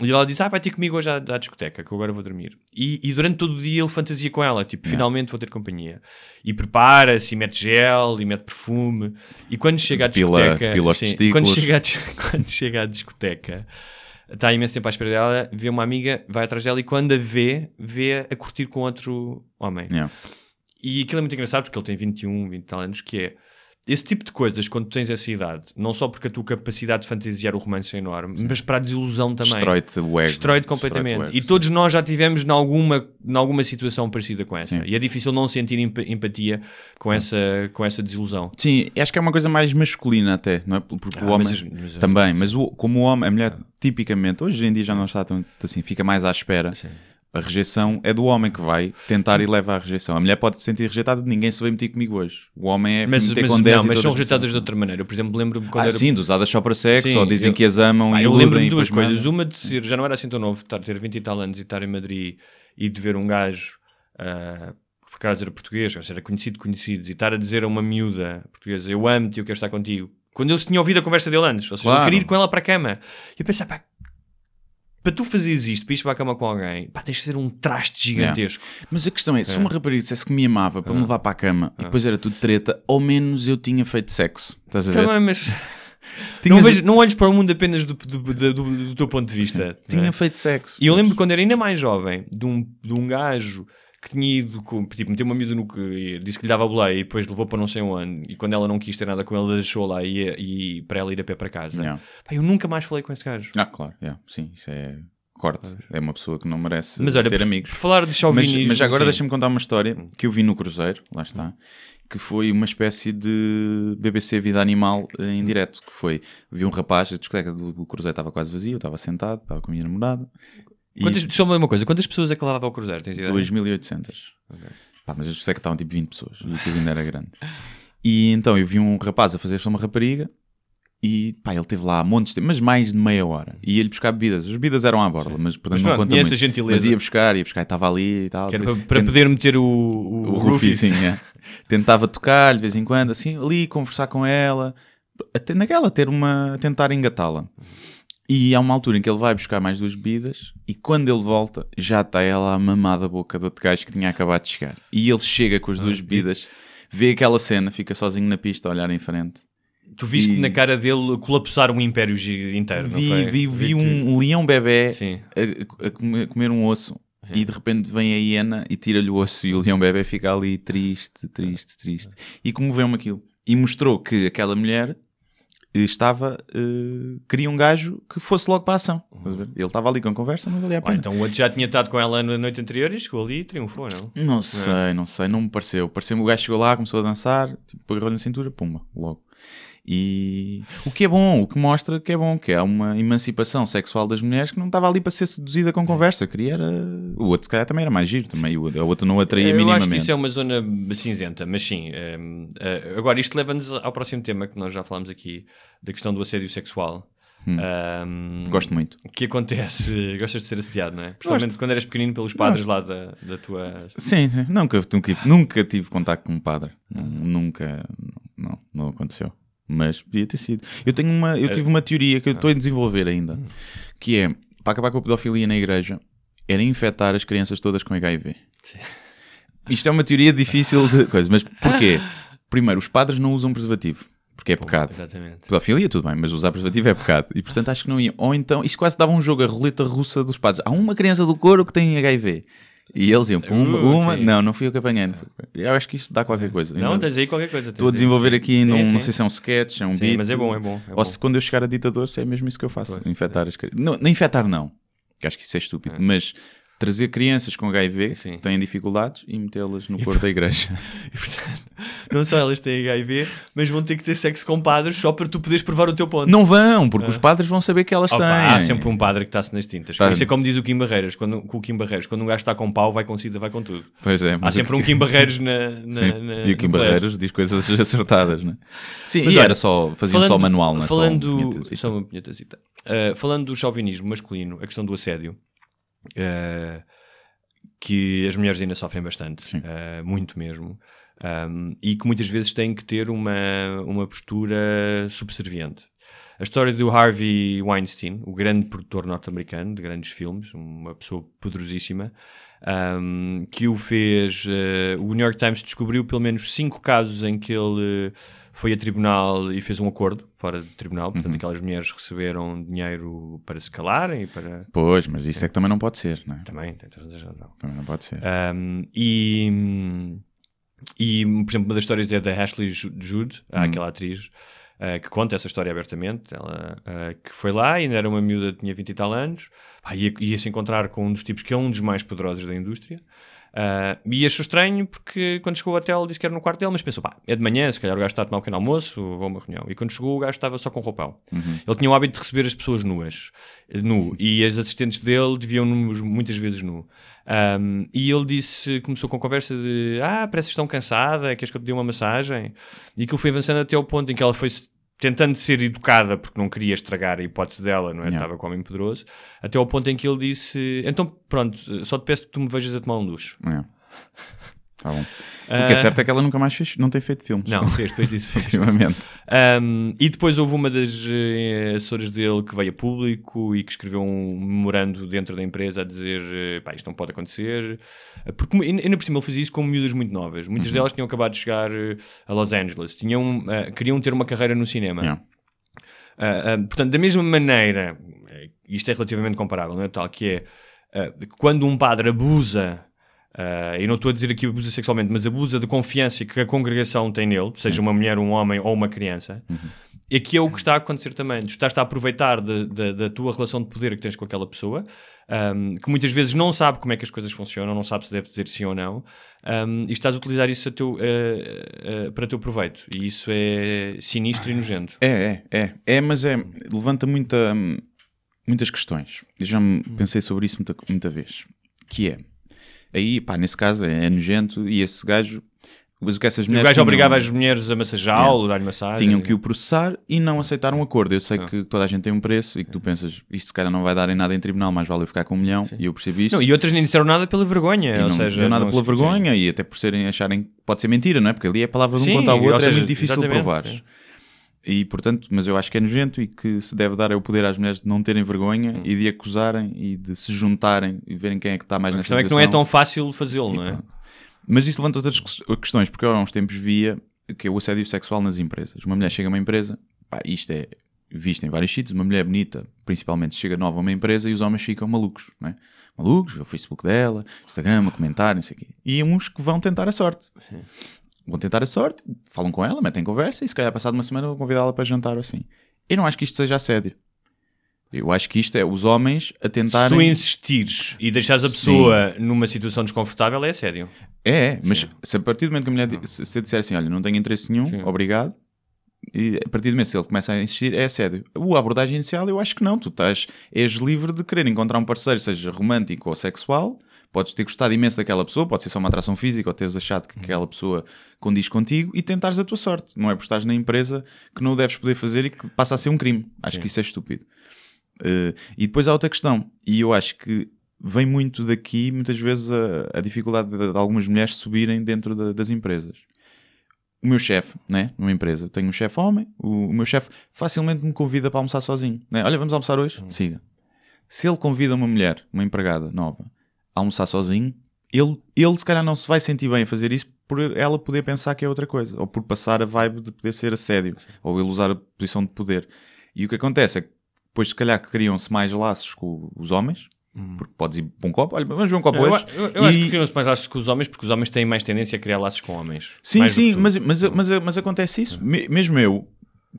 E ela diz: Ah, vai ter comigo hoje à, à discoteca, que eu agora vou dormir. E, e durante todo o dia ele fantasia com ela, tipo, finalmente vou ter companhia. E prepara-se, e mete gel, e mete perfume. E quando chega à Depila- discoteca. sim, testículos. quando chega à quando chega à discoteca, está imenso tempo à espera dela, vê uma amiga, vai atrás dela e quando a vê, vê a curtir com outro homem. Yeah. E aquilo é muito engraçado porque ele tem 21, 20 e tal anos, que é esse tipo de coisas, quando tens essa idade, não só porque a tua capacidade de fantasiar o romance é enorme, mas para a desilusão também. Destrói-te o ego. Destrói-te completamente. Destrói-te o e ego, todos nós já tivemos em alguma, alguma situação parecida com essa. Sim. E é difícil não sentir empa- empatia com essa, com essa desilusão. Sim, acho que é uma coisa mais masculina até, não é? Porque Ah, o homem mas- mas- também, mas o, como o homem, a mulher tipicamente, hoje em dia já não está tanto assim, fica mais à espera. A rejeição é do homem que vai tentar e leva à rejeição. A mulher pode se sentir rejeitada, ninguém se vai meter comigo hoje. O homem é Mas, meter mas, com 10 não, mas são rejeitadas as de outra maneira. Eu, por exemplo, lembro-me quando Ah, era sim, de usadas só para sexo, Sim, ou dizem eu- que as amam Pá, e eu lembro-me de duas coisas. Uma de ser, já não era assim tão novo, estar, ter 20 e tal anos e estar em Madrid e de ver um gajo, ah, que por acaso era português, ou seja, era conhecido, conhecidos, e estar a dizer a uma miúda portuguesa: Eu amo-te, eu quero estar contigo. Quando eu tinha ouvido a conversa dele antes, ou seja, eu Claro. queria ir com ela para a cama. E eu pensava, pá, para tu fazeres isto, para ir para a cama com alguém, pá, tens de ser um traste gigantesco. Mas a questão é, se uma rapariga dissesse que me amava para me levar para a cama e depois era tudo treta, ao menos eu tinha feito sexo. Estás a ver? Também, mas Tinhas- não, vejo- não olhes para o mundo apenas do, do, do- do- teu ponto de vista. Tinha não é? feito sexo. E eu lembro quando era ainda mais jovem, de um, de um gajo que tinha ido, com, tipo, meteu uma miúda no que disse que lhe dava boleia e depois levou para não sei onde. E quando ela não quis ter nada com ele, deixou lá e, e para ela ir a pé para casa. Yeah. Pá, eu nunca mais falei com esse gajo. Ah, claro, yeah, sim, isso é corte. É uma pessoa que não merece Mas olha, ter por, amigos. por falar de Mas, chauvinismo... mas já agora deixa-me contar uma história que eu vi no Cruzeiro, lá está, que foi uma espécie de BBC Vida Animal eh, em direto. Que foi, vi um rapaz, a discoteca do, do Cruzeiro estava quase vazio, eu estava sentado, estava com a minha namorada. E Quantas, só uma coisa, quantas pessoas é que levava ao Cruzeiro? Tens ideia? 2.800. Pá, mas a discoteca estavam tipo 20 pessoas e aquilo ainda era grande. E então eu vi um rapaz a fazer só uma rapariga e pá, ele teve lá montes de mas mais de meia hora. E ia-lhe buscar bebidas. As bebidas eram à borda, mas portanto Mas não pronto, conta muito. gentileza. Mas ia buscar, ia buscar, estava ali e tal. Que era Te- para, para poder meter o, o, o Rufi, sim, é. Tentava tocar de vez em quando, assim, ali, conversar com ela, até naquela, ter uma, tentar engatá-la. E há uma altura em que ele vai buscar mais duas bebidas e quando ele volta, já está ela a mamar da boca do outro gajo que tinha acabado de chegar. E ele chega com as Ah, duas bebidas, vê aquela cena, fica sozinho na pista a olhar em frente. Tu viste E- na cara dele colapsar um império inteiro, não Vi, foi? vi, vi Vi-te- um, um leão bebê a, a comer, um osso e de repente vem a hiena e tira-lhe o osso e o leão bebê fica ali triste, triste, triste. E comoveu-me aquilo. E mostrou que aquela mulher estava, eh, queria um gajo que fosse logo para a ação. Ver? Ele estava ali com conversa, não valia a pena. então o outro já tinha estado com ela na noite anterior e chegou ali e triunfou, não? Não sei, não sei, não me pareceu. Pareceu-me o gajo chegou lá, começou a dançar, tipo, agarrou-lhe na cintura, pumba, logo. E o que é bom, o que mostra que é bom, que há uma emancipação sexual das mulheres que não estava ali para ser seduzida com conversa, queria era... O outro se calhar também era mais giro, também o outro não atraía Eu minimamente. acho que isso é uma zona cinzenta, mas sim. hum, eh, agora, isto leva-nos ao próximo tema que nós já falámos aqui, da questão do assédio sexual. Hum, Gosto muito. que acontece, gostas de ser assediado, não é? Principalmente quando eras pequenino pelos padres lá da, da tua. Sim, sim. Nunca, nunca, nunca tive contacto com um padre. Nunca, não, não aconteceu. Mas podia ter sido. Eu tenho uma, eu tive uma teoria que eu estou a desenvolver ainda, que é para acabar com a pedofilia na igreja, era infectar as crianças todas com HIV. Isto é uma teoria difícil de coisa, mas porquê? Primeiro, os padres não usam preservativo, porque é pecado. Exatamente. Pedofilia, tudo bem, mas usar preservativo é pecado. E portanto acho que não ia. Ou então, isto quase dava um jogo, a roleta russa dos padres. Há uma criança do coro que tem HIV. E eles iam, uma, Uh, uma. não, não fui eu que apanhei. Eu acho que isto dá qualquer coisa. Não, tens aí qualquer coisa. Estou a desenvolver aqui, Sim, num, sim. não sei se é um sketch, é um Sim, beat. mas é bom, é bom, é Ou bom. se quando eu chegar a ditador, se é mesmo isso que eu faço. Infectar as crianças. Não, não infectar não, que acho que isso é estúpido. Mas trazer crianças com HIV Sim. que têm dificuldades e metê-las no coro da igreja. E, portanto, não só elas têm HIV, mas vão ter que ter sexo com padres só para tu poderes provar o teu ponto. não vão, porque os padres vão saber que elas Opa, têm. há sempre um padre que está-se nas tintas. Tá. Isso é como diz o Kim Barreiras, quando, com o Kim Barreiros, quando um gajo está com pau, vai com sida, vai com tudo. Pois é, Há sempre um Kim Barreiros na, na, na- e o Kim. Barreiros diz coisas acertadas, né? Sim, Mas e olha, era só, faziam só manual, não é? Falando, só um uma punhetazita. Uh, falando do chauvinismo masculino, a questão do assédio, uh, que as mulheres ainda sofrem bastante, uh, muito mesmo, um, e que muitas vezes têm que ter uma, uma postura subserviente. A história do Harvey Weinstein, o grande produtor norte-americano de grandes filmes, uma pessoa poderosíssima, um, que o fez. uh, o New York Times descobriu pelo menos cinco casos em que ele foi a tribunal e fez um acordo fora de tribunal. Portanto, aquelas mulheres receberam dinheiro para se calarem e para. Pois, mas isso é que também não pode ser, não é? Também, tem toda a razão. Também não pode ser. Um, e, e, por exemplo, uma das histórias é da Ashley Ju- Judd, Hum. aquela atriz, uh, que conta essa história abertamente. Ela uh, que foi lá, ainda era uma miúda, tinha 20 e tal anos, pá, ia, ia se encontrar com um dos tipos que é um dos mais poderosos da indústria. Uh, e achou estranho porque quando chegou ao hotel disse que era no quarto dele, mas pensou, pá, é de manhã, se calhar o gajo está a tomar um pequeno almoço, vou a uma reunião. E quando chegou, o gajo estava só com roupão. Ele tinha o hábito de receber as pessoas nuas, nu, e as assistentes dele deviam muitas vezes nu. Um, e ele disse, começou com a conversa de ah, parece que estão cansada, queres que eu te dê uma massagem? E aquilo foi avançando até ao ponto em que ela foi tentando ser educada porque não queria estragar a hipótese dela, não é? Estava com o homem poderoso, até ao ponto em que ele disse: Então, pronto, só te peço que tu me vejas a tomar um duche. Tá bom. O que é certo é que ela nunca mais fez, não tem feito filmes. Não, fez, depois disso. Ultimamente. Um, e depois houve uma das eh, assessoras dele que veio a público e que escreveu um memorando dentro da empresa a dizer eh, pá, isto não pode acontecer. Eh, Porque ainda por cima ele fazia isso com miúdas muito novas. Muitas delas tinham acabado de chegar eh, a Los Angeles, tinham, eh, queriam ter uma carreira no cinema. Yeah. Ah, ah, portanto, da mesma maneira, isto é relativamente comparável, não é? Tal que é ah, quando um padre abusa, ah, e não estou a dizer aqui abusa sexualmente, mas abusa da confiança que a congregação tem nele, seja uma mulher, um homem ou uma criança, aqui é o que está a acontecer também. Tu estás a aproveitar da, da, da tua relação de poder que tens com aquela pessoa, ahm, que muitas vezes não sabe como é que as coisas funcionam, não sabe se deve dizer sim ou não, ahm, e estás a utilizar isso a teu, eh, eh, para teu proveito. E isso é sinistro e nojento. É, é, é. É, mas é, levanta muita, hum, muitas questões. Eu já me pensei sobre isso muita, muita vez. Que é, aí, pá, nesse caso é, é nojento e esse gajo, mas o que essas E o mulheres gajo tinham- obrigava as mulheres a massajá-lo, dar-lhe massagem. tinham que o processar e não aceitar um acordo. Eu sei que toda a gente tem um preço e que tu pensas, isto se calhar não vai dar em nada em tribunal, mais vale eu ficar com um milhão, e eu percebi isso. Não, e outras nem disseram nada pela vergonha. E ou não seja, diziam nada pela vergonha e até por serem acharem que pode ser mentira, não é? Porque ali é a palavra de um Sim, contra a ou outra, é seja, muito difícil provares. sim. E portanto, mas eu acho que é nojento e que se deve dar é o poder às mulheres de não terem vergonha Hum. e de acusarem e de se juntarem e verem quem é que está mais A nessa questão é que situação. não é tão fácil fazê-lo, não é? pronto. Mas isso levanta outras ques- questões, porque eu há uns tempos via que é o assédio sexual nas empresas. Uma mulher chega a uma empresa, pá, isto é visto em vários sítios, uma mulher bonita, principalmente, chega nova a uma empresa e os homens ficam malucos, não é? Malucos, vê o Facebook dela, Instagram, a comentar, não sei o quê. E uns que vão tentar a sorte. Vão tentar a sorte, falam com ela, metem conversa e se calhar passado uma semana vão convidá-la para jantar ou assim. Eu não acho que isto seja assédio. Eu acho que isto é os homens a Se tentarem... tu insistires e deixares a pessoa numa situação desconfortável, é sério. É, é, mas se a partir do momento que a mulher se, se disser assim, olha, não tenho interesse nenhum, Sim. obrigado, E a partir do momento que ele começa a insistir, é assédio. A abordagem inicial, eu acho que não. Tu estás, és livre de querer encontrar um parceiro, seja romântico ou sexual. Podes ter gostado imenso daquela pessoa, pode ser só uma atração física ou teres achado que aquela pessoa condiz contigo e tentares a tua sorte. Não é por estares na empresa que não o deves poder fazer e que passa a ser um crime. Acho que isso é estúpido. Uh, e depois há outra questão, e eu acho que vem muito daqui, muitas vezes, a, a dificuldade de, de algumas mulheres subirem dentro da- das empresas. O meu chefe, né, numa empresa, eu tenho um chefe homem, o, o meu chefe facilmente me convida para almoçar sozinho. Né? Olha, vamos almoçar hoje? Siga. Se ele convida uma mulher, uma empregada nova, almoçar sozinho, ele, ele se calhar não se vai sentir bem a fazer isso por ela poder pensar que é outra coisa, ou por passar a vibe de poder ser assédio, ou ele usar a posição de poder. E o que acontece é que depois, se calhar, criam-se mais laços com os homens, porque podes ir para um copo, olha, vamos ver um copo Eu, hoje. eu- eu acho E- que criam-se mais laços com os homens porque os homens têm mais tendência a criar laços com homens. Sim, Mais sim, mas, mas, mas, mas acontece isso. Me- mesmo eu,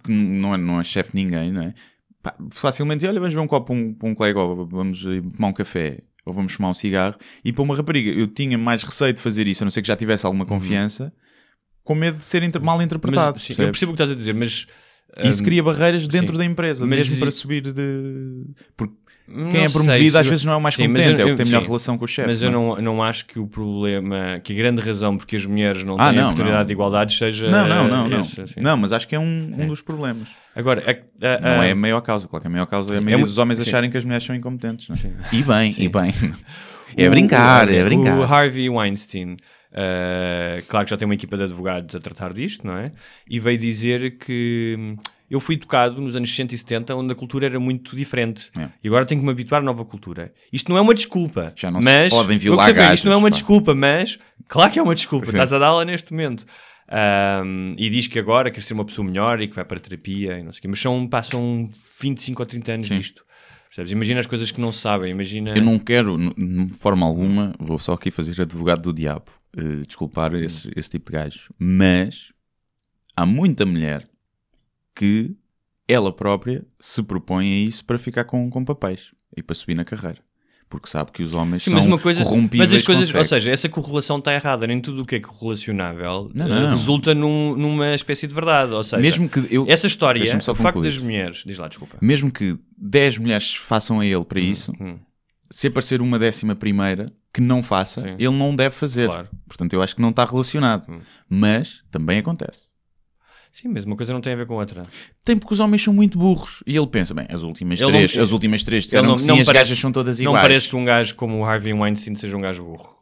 que não é, não é chefe de ninguém, não é? Pá, facilmente dizer, olha, vamos ver um copo para um, para um colega, vamos tomar um café, ou vamos fumar um cigarro. E para uma rapariga, eu tinha mais receio de fazer isso, a não ser que já tivesse alguma confiança, com medo de ser inter- mal Mas, interpretado. sim, eu percebo o que estás a dizer, mas. Isso hum, cria barreiras dentro sim. da empresa, Mas mesmo para subir de. Porque não quem é promovido se- às vezes não é o mais Sim, competente, eu- é o que tem eu- melhor sim. relação com o chefe. Mas eu não é? não, não acho que o problema, que a grande razão porque as mulheres não Ah, têm a não, oportunidade não. de igualdade seja. Não, não, não, não. esse, assim. Não, mas acho que é um, um dos problemas. Agora, a- a- Não a- é a maior causa, claro que a maior causa é a maioria muito- dos homens sim. acharem que as mulheres são incompetentes. É? Sim. E bem, Sim. e bem. É o- brincar, o- é brincar. O Harvey Weinstein, uh, claro que já tem uma equipa de advogados a tratar disto, não é? E veio dizer que eu fui educado nos anos 60 e 70 onde a cultura era muito diferente. É. E agora tenho que me habituar à nova cultura. Isto não é uma desculpa. Já não se mas, podem eu violar percebo, Isto não é gajos, uma pá. desculpa, mas claro que é uma desculpa. Sim. Estás a dá-la neste momento. Um, e diz que agora quer ser uma pessoa melhor e que vai para a terapia e não sei o quê. Mas são, passam 25 ou 30 anos Sim. disto. Percebes? Imagina as coisas que não se sabem. Imagina... Eu não quero, de forma alguma, vou só aqui fazer advogado do diabo, eh, desculpar esse, esse tipo de gajo, mas há muita mulher que ela própria se propõe a isso para ficar com, com papéis e para subir na carreira. Porque sabe que os homens Sim, são mas uma coisa, corrompíveis mas as coisas, ou seja, essa correlação está errada, nem tudo o que é correlacionável Não, eh, não. resulta num- numa espécie de verdade, ou seja, mesmo que eu, essa história, o facto das mulheres, diz lá, desculpa. mesmo que 10 mulheres façam a ele para isso, Hum, se aparecer uma décima primeira que não faça, Sim. ele não deve fazer. Claro. Portanto, eu acho que não está relacionado. Hum. Mas também acontece. Sim, mas uma coisa não tem a ver com a outra. Tem porque os homens são muito burros. E ele pensa, bem, as últimas Ele três, não- as últimas três disseram não- que sim, não as parece- gajas são todas Não iguais. parece que um gajo como o Harvey Weinstein seja um gajo burro.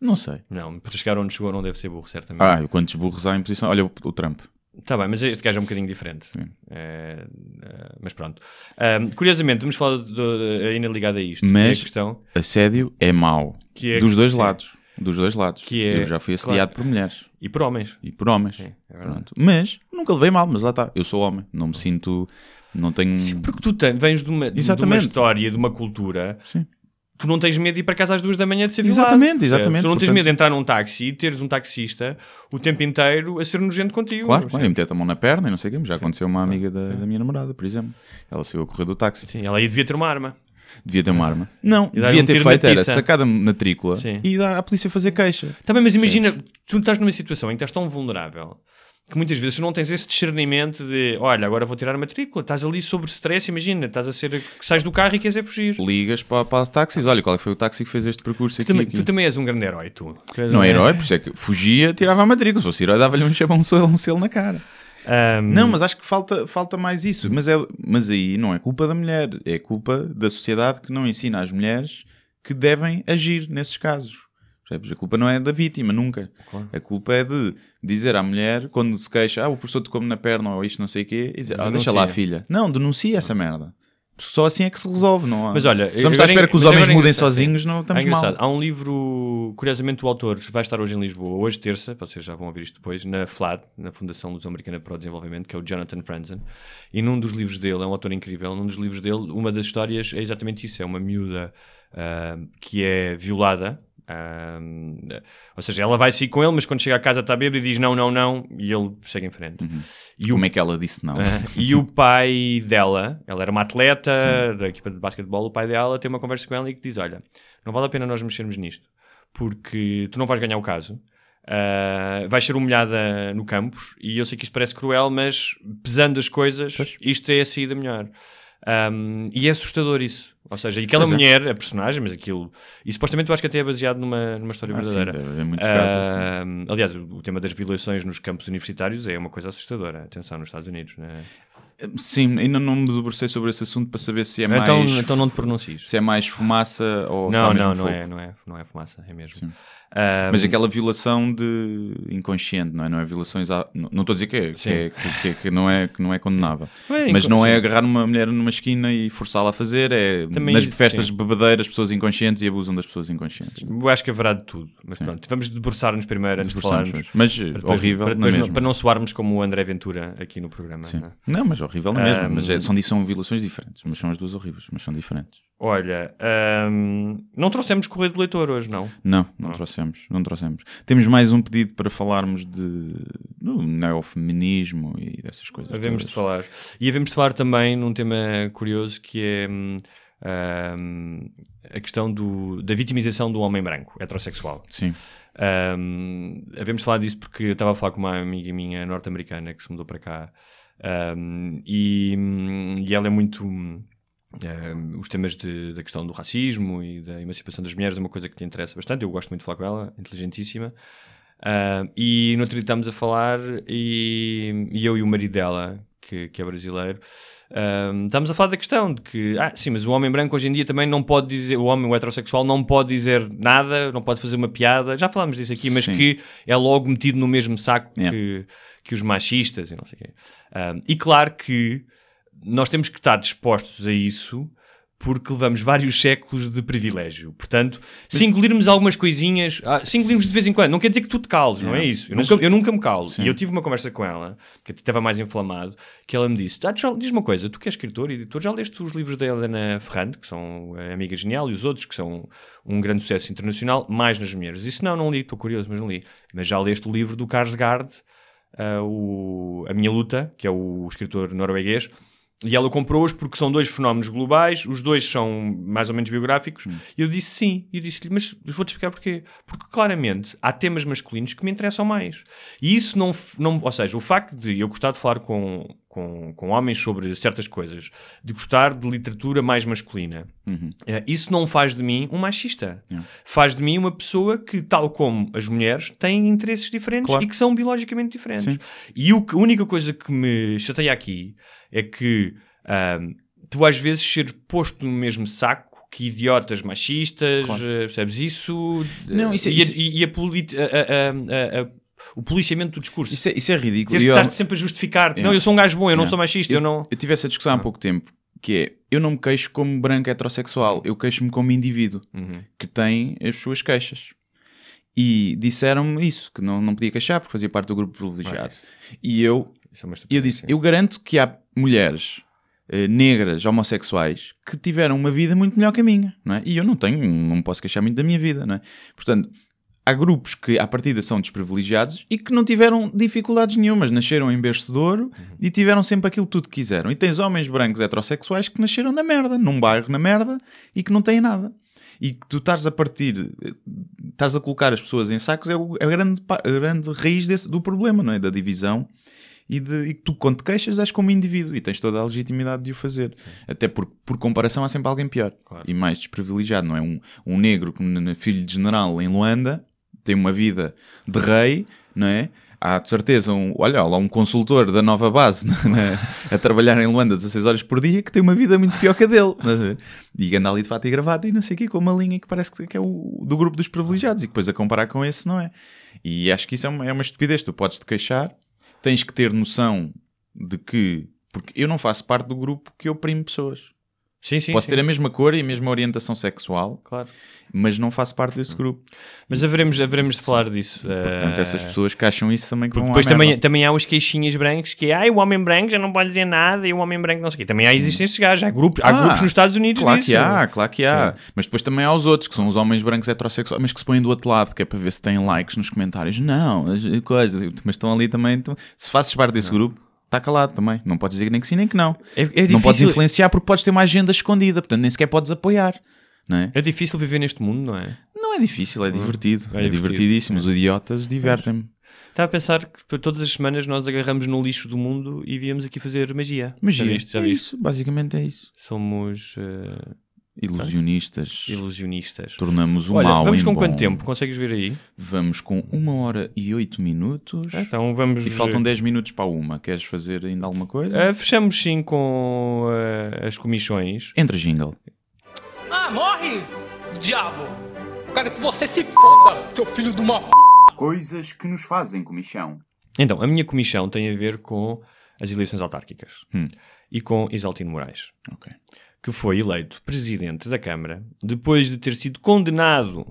Não sei. Não, para chegar onde chegou não deve ser burro, certamente. Ah, quantos burros há em posição? Olha o, o Trump. Está bem, mas este gajo é um bocadinho diferente. É, é, mas pronto. Ahm, curiosamente, vamos falar ainda ligado a isto. Mas- É a questão Assédio é mau. que é dos dois sim, lados. Dos dois lados. Que é- Eu já fui assediado por mulheres. E por homens. E por homens. É. Pronto. Mas nunca levei mal, mas lá está. Eu sou homem. Não me sinto. Não tenho. Sim, porque tu tem- vens de uma, de uma história, de uma cultura, Sim. tu não tens medo de ir para casa às duas da manhã de ser violado. Exatamente, exatamente. Tu não tens Portanto- medo de entrar num táxi e teres um taxista o tempo inteiro a ser nojento contigo. Claro, claro. E meter a mão na perna e não sei o quê. mas Já aconteceu uma amiga da, da minha namorada, por exemplo. Ela saiu a correr do táxi. Sim, ela aí devia ter uma arma. Devia ter uma arma. Não, E devia um ter feito era sacada na trícula Sim. e dar à polícia fazer queixa. Também, mas imagina, tu estás numa situação em que estás tão vulnerável que muitas vezes tu não tens esse discernimento de olha, agora vou tirar a matrícula, estás ali sobre stress, imagina, estás a ser sais do carro e queres é fugir. Ligas para, para os táxis. Olha, qual é foi o táxi que fez este percurso Tu aqui? também, aqui? tu também és um grande herói, tu. Tu Não um é herói, por isso é que fugia, tirava a matrícula. Se fosse herói, dava-lhe um um selo, um selo na cara. Ahm, Não, mas acho que falta, falta mais isso. Mas, é, mas aí não é culpa da mulher, é culpa da sociedade que não ensina às mulheres que devem agir nesses casos. A culpa não é da vítima, nunca. Claro. A culpa é de dizer à mulher, quando se queixa, ah, o professor tocou-me na perna ou isto não sei o quê, e dizer, ah, deixa lá filha. Não, denuncia essa merda. Só assim é que se resolve, não há. Mas olha, estar à espera é- que os homens é mudem engraçado, sozinhos, não É estamos engraçado. mal. Há um livro, curiosamente o autor vai estar hoje em Lisboa, hoje terça, vocês já vão ouvir isto depois, na FLAD, na Fundação Luso-Americana para o Desenvolvimento, que é o Jonathan Franzen. E num dos livros dele, é um autor incrível, num dos livros dele, uma das histórias é exatamente isso, é uma miúda ah, que é violada, ah, ou seja, ela vai sair com ele, mas quando chega a casa está bêbado e diz não, não, não, e ele segue em frente. E o Como é que ela disse não? ah, e o pai dela, ela era uma atleta da equipa de basquetebol, o pai dela tem uma conversa com ela e que diz: Olha, não vale a pena nós mexermos nisto, porque tu não vais ganhar o caso. ah, vais ser humilhada no campus e eu sei que isto parece cruel, mas pesando as coisas, isto é a saída melhor. Um, e é assustador isso. Ou seja, e aquela Pois é. mulher, a personagem, mas aquilo. E supostamente eu acho que até é baseado numa, numa história Ah, sim, verdadeira. em muitos casos, assim. Aliás, o, o tema das violações nos campos universitários é uma coisa assustadora. Atenção, nos Estados Unidos. Né? Sim, ainda não me debrucei sobre esse assunto para saber se é então, mais. então não te pronuncies. Se é mais fumaça ou Não, só mesmo não, não fogo. é, não, é, não é fumaça, é mesmo. Um, Mas aquela violação de inconsciente, não é? Não é violações. Não estou a dizer que, é, que, é- que- que- não, é, que não é condenável. É Mas não é agarrar uma mulher numa esquina e forçá-la a fazer. É Também nas isso, festas sim. bebedeiras, pessoas inconscientes e abusam das pessoas inconscientes. Eu acho que haverá de tudo. Mas Sim. pronto, vamos debruçar-nos primeiro antes de falarmos. Mas para depois- horrível para, na depois não, para não soarmos como o André Ventura aqui no programa. Sim. não é? Não, mas horrível na mesma. Um, Mas é- são, são violações diferentes. Mas são as duas horríveis, mas são diferentes. Olha, hum, não trouxemos correio do leitor hoje, não? Não, não Ah. trouxemos, não trouxemos. Temos mais um pedido para falarmos de do neofeminismo e dessas coisas. Havemos de falar. E havemos de falar também num tema curioso que é hum, a questão do, da vitimização do homem branco, heterossexual. Sim. Um, havemos de falar disso porque eu estava a falar com uma amiga minha norte-americana que se mudou para cá um, e, e ela é muito. um, os temas de- da questão do racismo e da emancipação das mulheres é uma coisa que lhe interessa bastante. Eu gosto muito de falar com ela, inteligentíssima. Um, e no outro dia estávamos a falar e, e eu e o marido dela, que, que é brasileiro, um, estamos a falar da questão de que, ah, sim, mas o homem branco hoje em dia também não pode dizer, o homem o heterossexual não pode dizer nada, não pode fazer uma piada, já falámos disso aqui, mas Sim. que é logo metido no mesmo saco Yeah. que, que os machistas e não sei o quê. Um, e claro que nós temos que estar dispostos a isso porque levamos vários séculos de privilégio. Portanto, se engolirmos algumas coisinhas, ah, se engolirmos de vez em quando, não quer dizer que tu te cales, não é Yeah. isso? Eu, Mas- nunca, eu nunca me calo. Sim. E eu tive uma conversa com ela, que até estava mais inflamado, que ela me disse: ah, já- diz uma coisa, tu que és escritor e editor, já leste os livros da Helena Ferrante, que são a Amiga Genial, e os outros, que são um grande sucesso internacional, mais nas mulheres. Eu disse: não, não li, estou curioso, mas não li. Mas já leste o livro do Karsgaard, ah, o, A Minha Luta, que é o escritor norueguês, e ela comprou-os porque são dois fenómenos globais, os dois são mais ou menos biográficos. E eu disse sim. E eu disse-lhe, mas vou-te explicar porquê. Porque claramente há temas masculinos que me interessam mais. E isso não, não. Ou seja, o facto de eu gostar de falar com, com, com homens sobre certas coisas, de gostar de literatura mais masculina, Uhum. eh, isso não faz de mim um machista. Yeah. Faz de mim uma pessoa que, tal como as mulheres, tem interesses diferentes Claro. e que são biologicamente diferentes. Sim. E o a única coisa que me chateia aqui é que tu às vezes ser posto no mesmo saco que idiotas machistas, Claro. eh, percebes isso? Não, isso é- e, a- isso- e a polit- a- a- a- a- o policiamento do discurso. Isso é, isso é ridículo. E eu- estar sempre a justificar. Yeah. Não, eu sou um gajo bom, eu não Yeah. sou machista, eu, não. Eu tive essa discussão há pouco tempo, que é, eu não me queixo como branco heterossexual, eu queixo-me como indivíduo, Uhum. que tem as suas queixas. E disseram-me isso, que não, não podia queixar porque fazia parte do grupo privilegiado. E eu, é eu disse, eu garanto que há mulheres eh, negras, homossexuais, que tiveram uma vida muito melhor que a minha, não é? E eu não tenho, não posso queixar muito da minha vida, não é? Portanto, há grupos que à partida são desprivilegiados e que não tiveram dificuldades nenhumas, nasceram em berço de ouro e tiveram sempre aquilo tudo que quiseram. E tens homens brancos heterossexuais que nasceram na merda, num bairro na merda e que não têm nada. E que tu estás a partir, estás a colocar as pessoas em sacos, é o- é a grande, a grande raiz desse- do problema, não é? Da divisão e, de, e que tu, quando te queixas, és como indivíduo e tens toda a legitimidade de o fazer. Até porque, por comparação, há sempre alguém pior Claro. e mais desprivilegiado, não é? Um, um negro, filho de general em Luanda, tem uma vida de rei, não é? Há de certeza, um, olha lá, um consultor da nova base na- na- a trabalhar em Luanda 16 horas por dia que tem uma vida muito pior que a dele. ver? E anda ali de fato e gravata e não sei o quê, com uma linha que parece que é o do grupo dos privilegiados e depois a comparar com esse não é. E acho que isso é uma, é uma estupidez. Tu podes te queixar, tens que ter noção de que. Porque eu não faço parte do grupo que oprime pessoas. Sim, sim. Posso sim. ter a mesma cor e a mesma orientação sexual, Claro. mas não faço parte desse grupo. Mas haveremos, haveremos de falar disso. Portanto, Eh, essas pessoas que acham isso também que vão Depois também, merda. também há os queixinhas brancos que é o homem branco já não pode dizer nada e o homem branco não sei o quê. Também há existem esses gajos. Há grupos, há Ah, grupos nos Estados Unidos Claro disso. que há, claro que há. Mas depois também há os outros, que são os homens brancos heterossexuais, mas que se põem do outro lado, que é para ver se têm likes nos comentários. Não, as- coisa. Mas estão ali também. então, se fazes parte desse grupo, está calado também. Não podes dizer nem que sim nem que não. É, é Não podes influenciar porque podes ter uma agenda escondida, portanto nem sequer podes apoiar. Não é? é difícil viver neste mundo, não é? Não é difícil, é divertido. é É, divertido. divertidíssimo. Os idiotas divertem-me. Estava a pensar que todas as semanas nós agarramos no lixo do mundo e viemos aqui fazer magia. Magia. Já viste? Já é viste? isso, basicamente é isso. Somos eh, Ilusionistas. ilusionistas. Tornamos o Olha, mal vamos em com bom. quanto tempo? Consegues ver aí? Vamos com uma hora e oito minutos. Então vamos. E faltam 10 minutos para uma. Queres fazer ainda alguma coisa? Eh, fechamos sim com eh, as comissões. Entra jingle. Ah, morre, diabo! Quero que você se foda, seu filho de uma p. Coisas que nos fazem comichão. Então, a minha comissão tem a ver com as eleições autárquicas Hum. e com Isaltino Moraes, Ok. Que foi eleito presidente da Câmara depois de ter sido condenado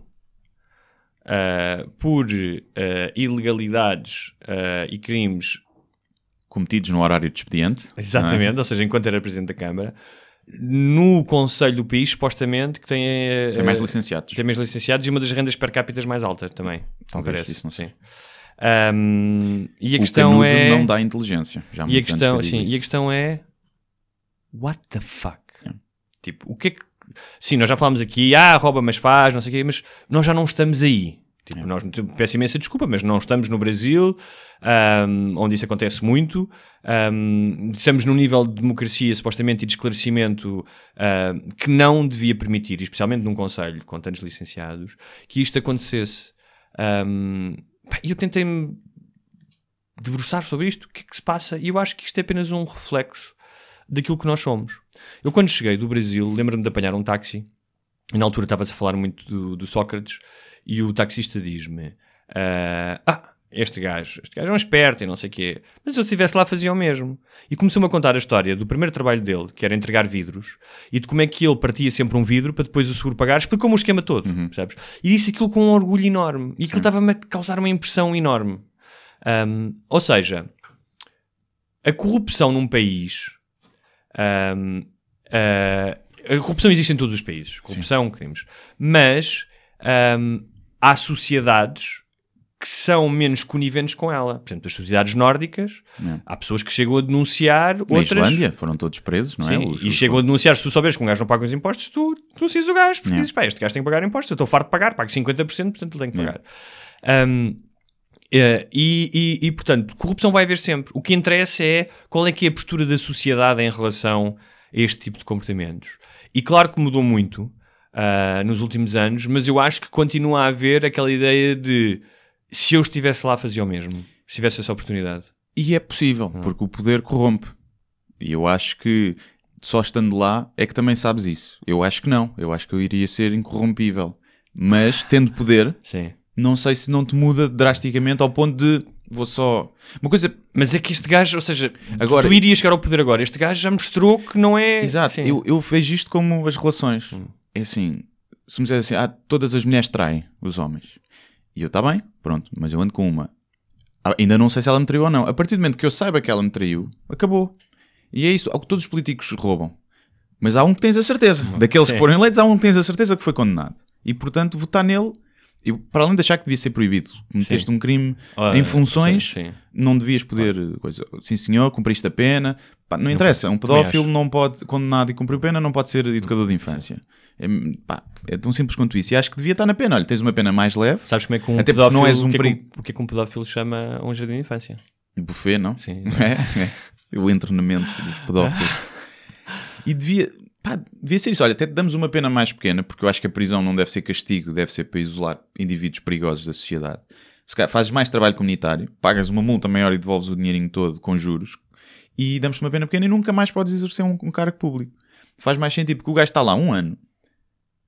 ah, por ah, ilegalidades ah, e crimes, Cometidos no horário de expediente. exatamente, ou seja, enquanto era presidente da Câmara, no Conselho do país, supostamente, que tem, é? Tem mais licenciados. tem mais licenciados e uma das rendas per capita mais altas também, Talvez, parece. isso não sei. Sim. Ahm, e a o questão é... não dá inteligência. Já há E a questão, sim, isso. e a questão é what the fuck? Tipo, o que é que Sim, nós já falámos aqui, ah, rouba mas faz, não sei o quê, mas nós já não estamos aí. Tipo, É. nós peço imensa desculpa, mas não estamos no Brasil, ahm, onde isso acontece muito. ahm, estamos num nível de democracia, supostamente, e de esclarecimento que não devia permitir, especialmente num conselho com tantos licenciados, que isto acontecesse. E eu tentei-me debruçar sobre isto, o que é que se passa, e eu acho que isto é apenas um reflexo daquilo que nós somos. Eu, quando cheguei do Brasil, lembro-me de apanhar um táxi, e na altura estava-se a falar muito do, do Sócrates, e o taxista diz-me: ah, ah, este gajo, este gajo é um esperto e não sei o quê, mas se eu estivesse lá fazia o mesmo. E começou-me a contar a história do primeiro trabalho dele, que era entregar vidros, e de como é que ele partia sempre um vidro para depois o seguro pagar, explicou-me o esquema todo, percebes? E disse aquilo com um orgulho enorme, e aquilo estava-me a causar uma impressão enorme. Um, ou seja, a corrupção num país. um, uh, a corrupção existe em todos os países. Corrupção, crimes. Mas um, há sociedades que são menos coniventes com ela. Por exemplo, as sociedades nórdicas, É. há pessoas que chegam a denunciar, Na outras. Islândia foram todos presos, não é? Sim, Os- e os- chegam a denunciar, se tu souberes que um gajo não paga os impostos, tu denuncias o gajo, porque É. dizes, pá, este gajo tem que pagar impostos, eu estou farto de pagar, pago 50%, portanto ele tem que É. pagar. Um, eh, e, e- e, portanto, corrupção vai haver sempre. O que interessa é qual é que é a postura da sociedade em relação este tipo de comportamentos. E claro que mudou muito ah, nos últimos anos, mas eu acho que continua a haver aquela ideia de se eu estivesse lá fazia o mesmo, se tivesse essa oportunidade. E é possível, Hum. porque o poder corrompe. E eu acho que só estando lá é que também sabes isso. Eu acho que não. Eu acho que eu iria ser incorrompível. Mas, tendo poder, Sim. não sei se não te muda drasticamente ao ponto de vou só. Uma coisa. Mas é que este gajo, ou seja, Agora- tu irias chegar ao poder agora. Este gajo já mostrou que não é. Exato, Sim. eu, eu vejo isto como as relações. Hum. É assim, se me disser assim, ah, todas as mulheres traem os homens. E eu, está bem, pronto, mas eu ando com uma. Ah, ainda não sei se ela me traiu ou não. A partir do momento que eu saiba que ela me traiu, acabou. E é isso, ao que todos os políticos roubam. Mas há um que tens a certeza. Daqueles Sim. que foram eleitos, há um que tens a certeza que foi condenado. E portanto, votar nele, eu, para além de achar que devia ser proibido, cometeste um crime Ah, em funções, sim, sim. não devias poder. Coisa, sim, senhor, cumpriste a pena. Pá, não interessa. Um pedófilo não pode, condenado e cumpriu pena, não pode ser educador de infância. É, pá, é tão simples quanto isso. E acho que devia estar na pena. Olha, tens uma pena mais leve. Sabes como é que um Até porque pedófilo, não és um o que é que perigo. o que é que um pedófilo chama um jardim de infância? Buffet, não? Sim. É, é. Na mente dos pedófilos. E devia, pá, devia ser isso. Olha, até damos uma pena mais pequena, porque eu acho que a prisão não deve ser castigo, deve ser para isolar indivíduos perigosos da sociedade. Se calhar fazes mais trabalho comunitário, pagas uma multa maior e devolves o dinheirinho todo com juros, e damos-te uma pena pequena e nunca mais podes exercer um, um cargo público. Faz mais sentido, porque o gajo está lá um ano,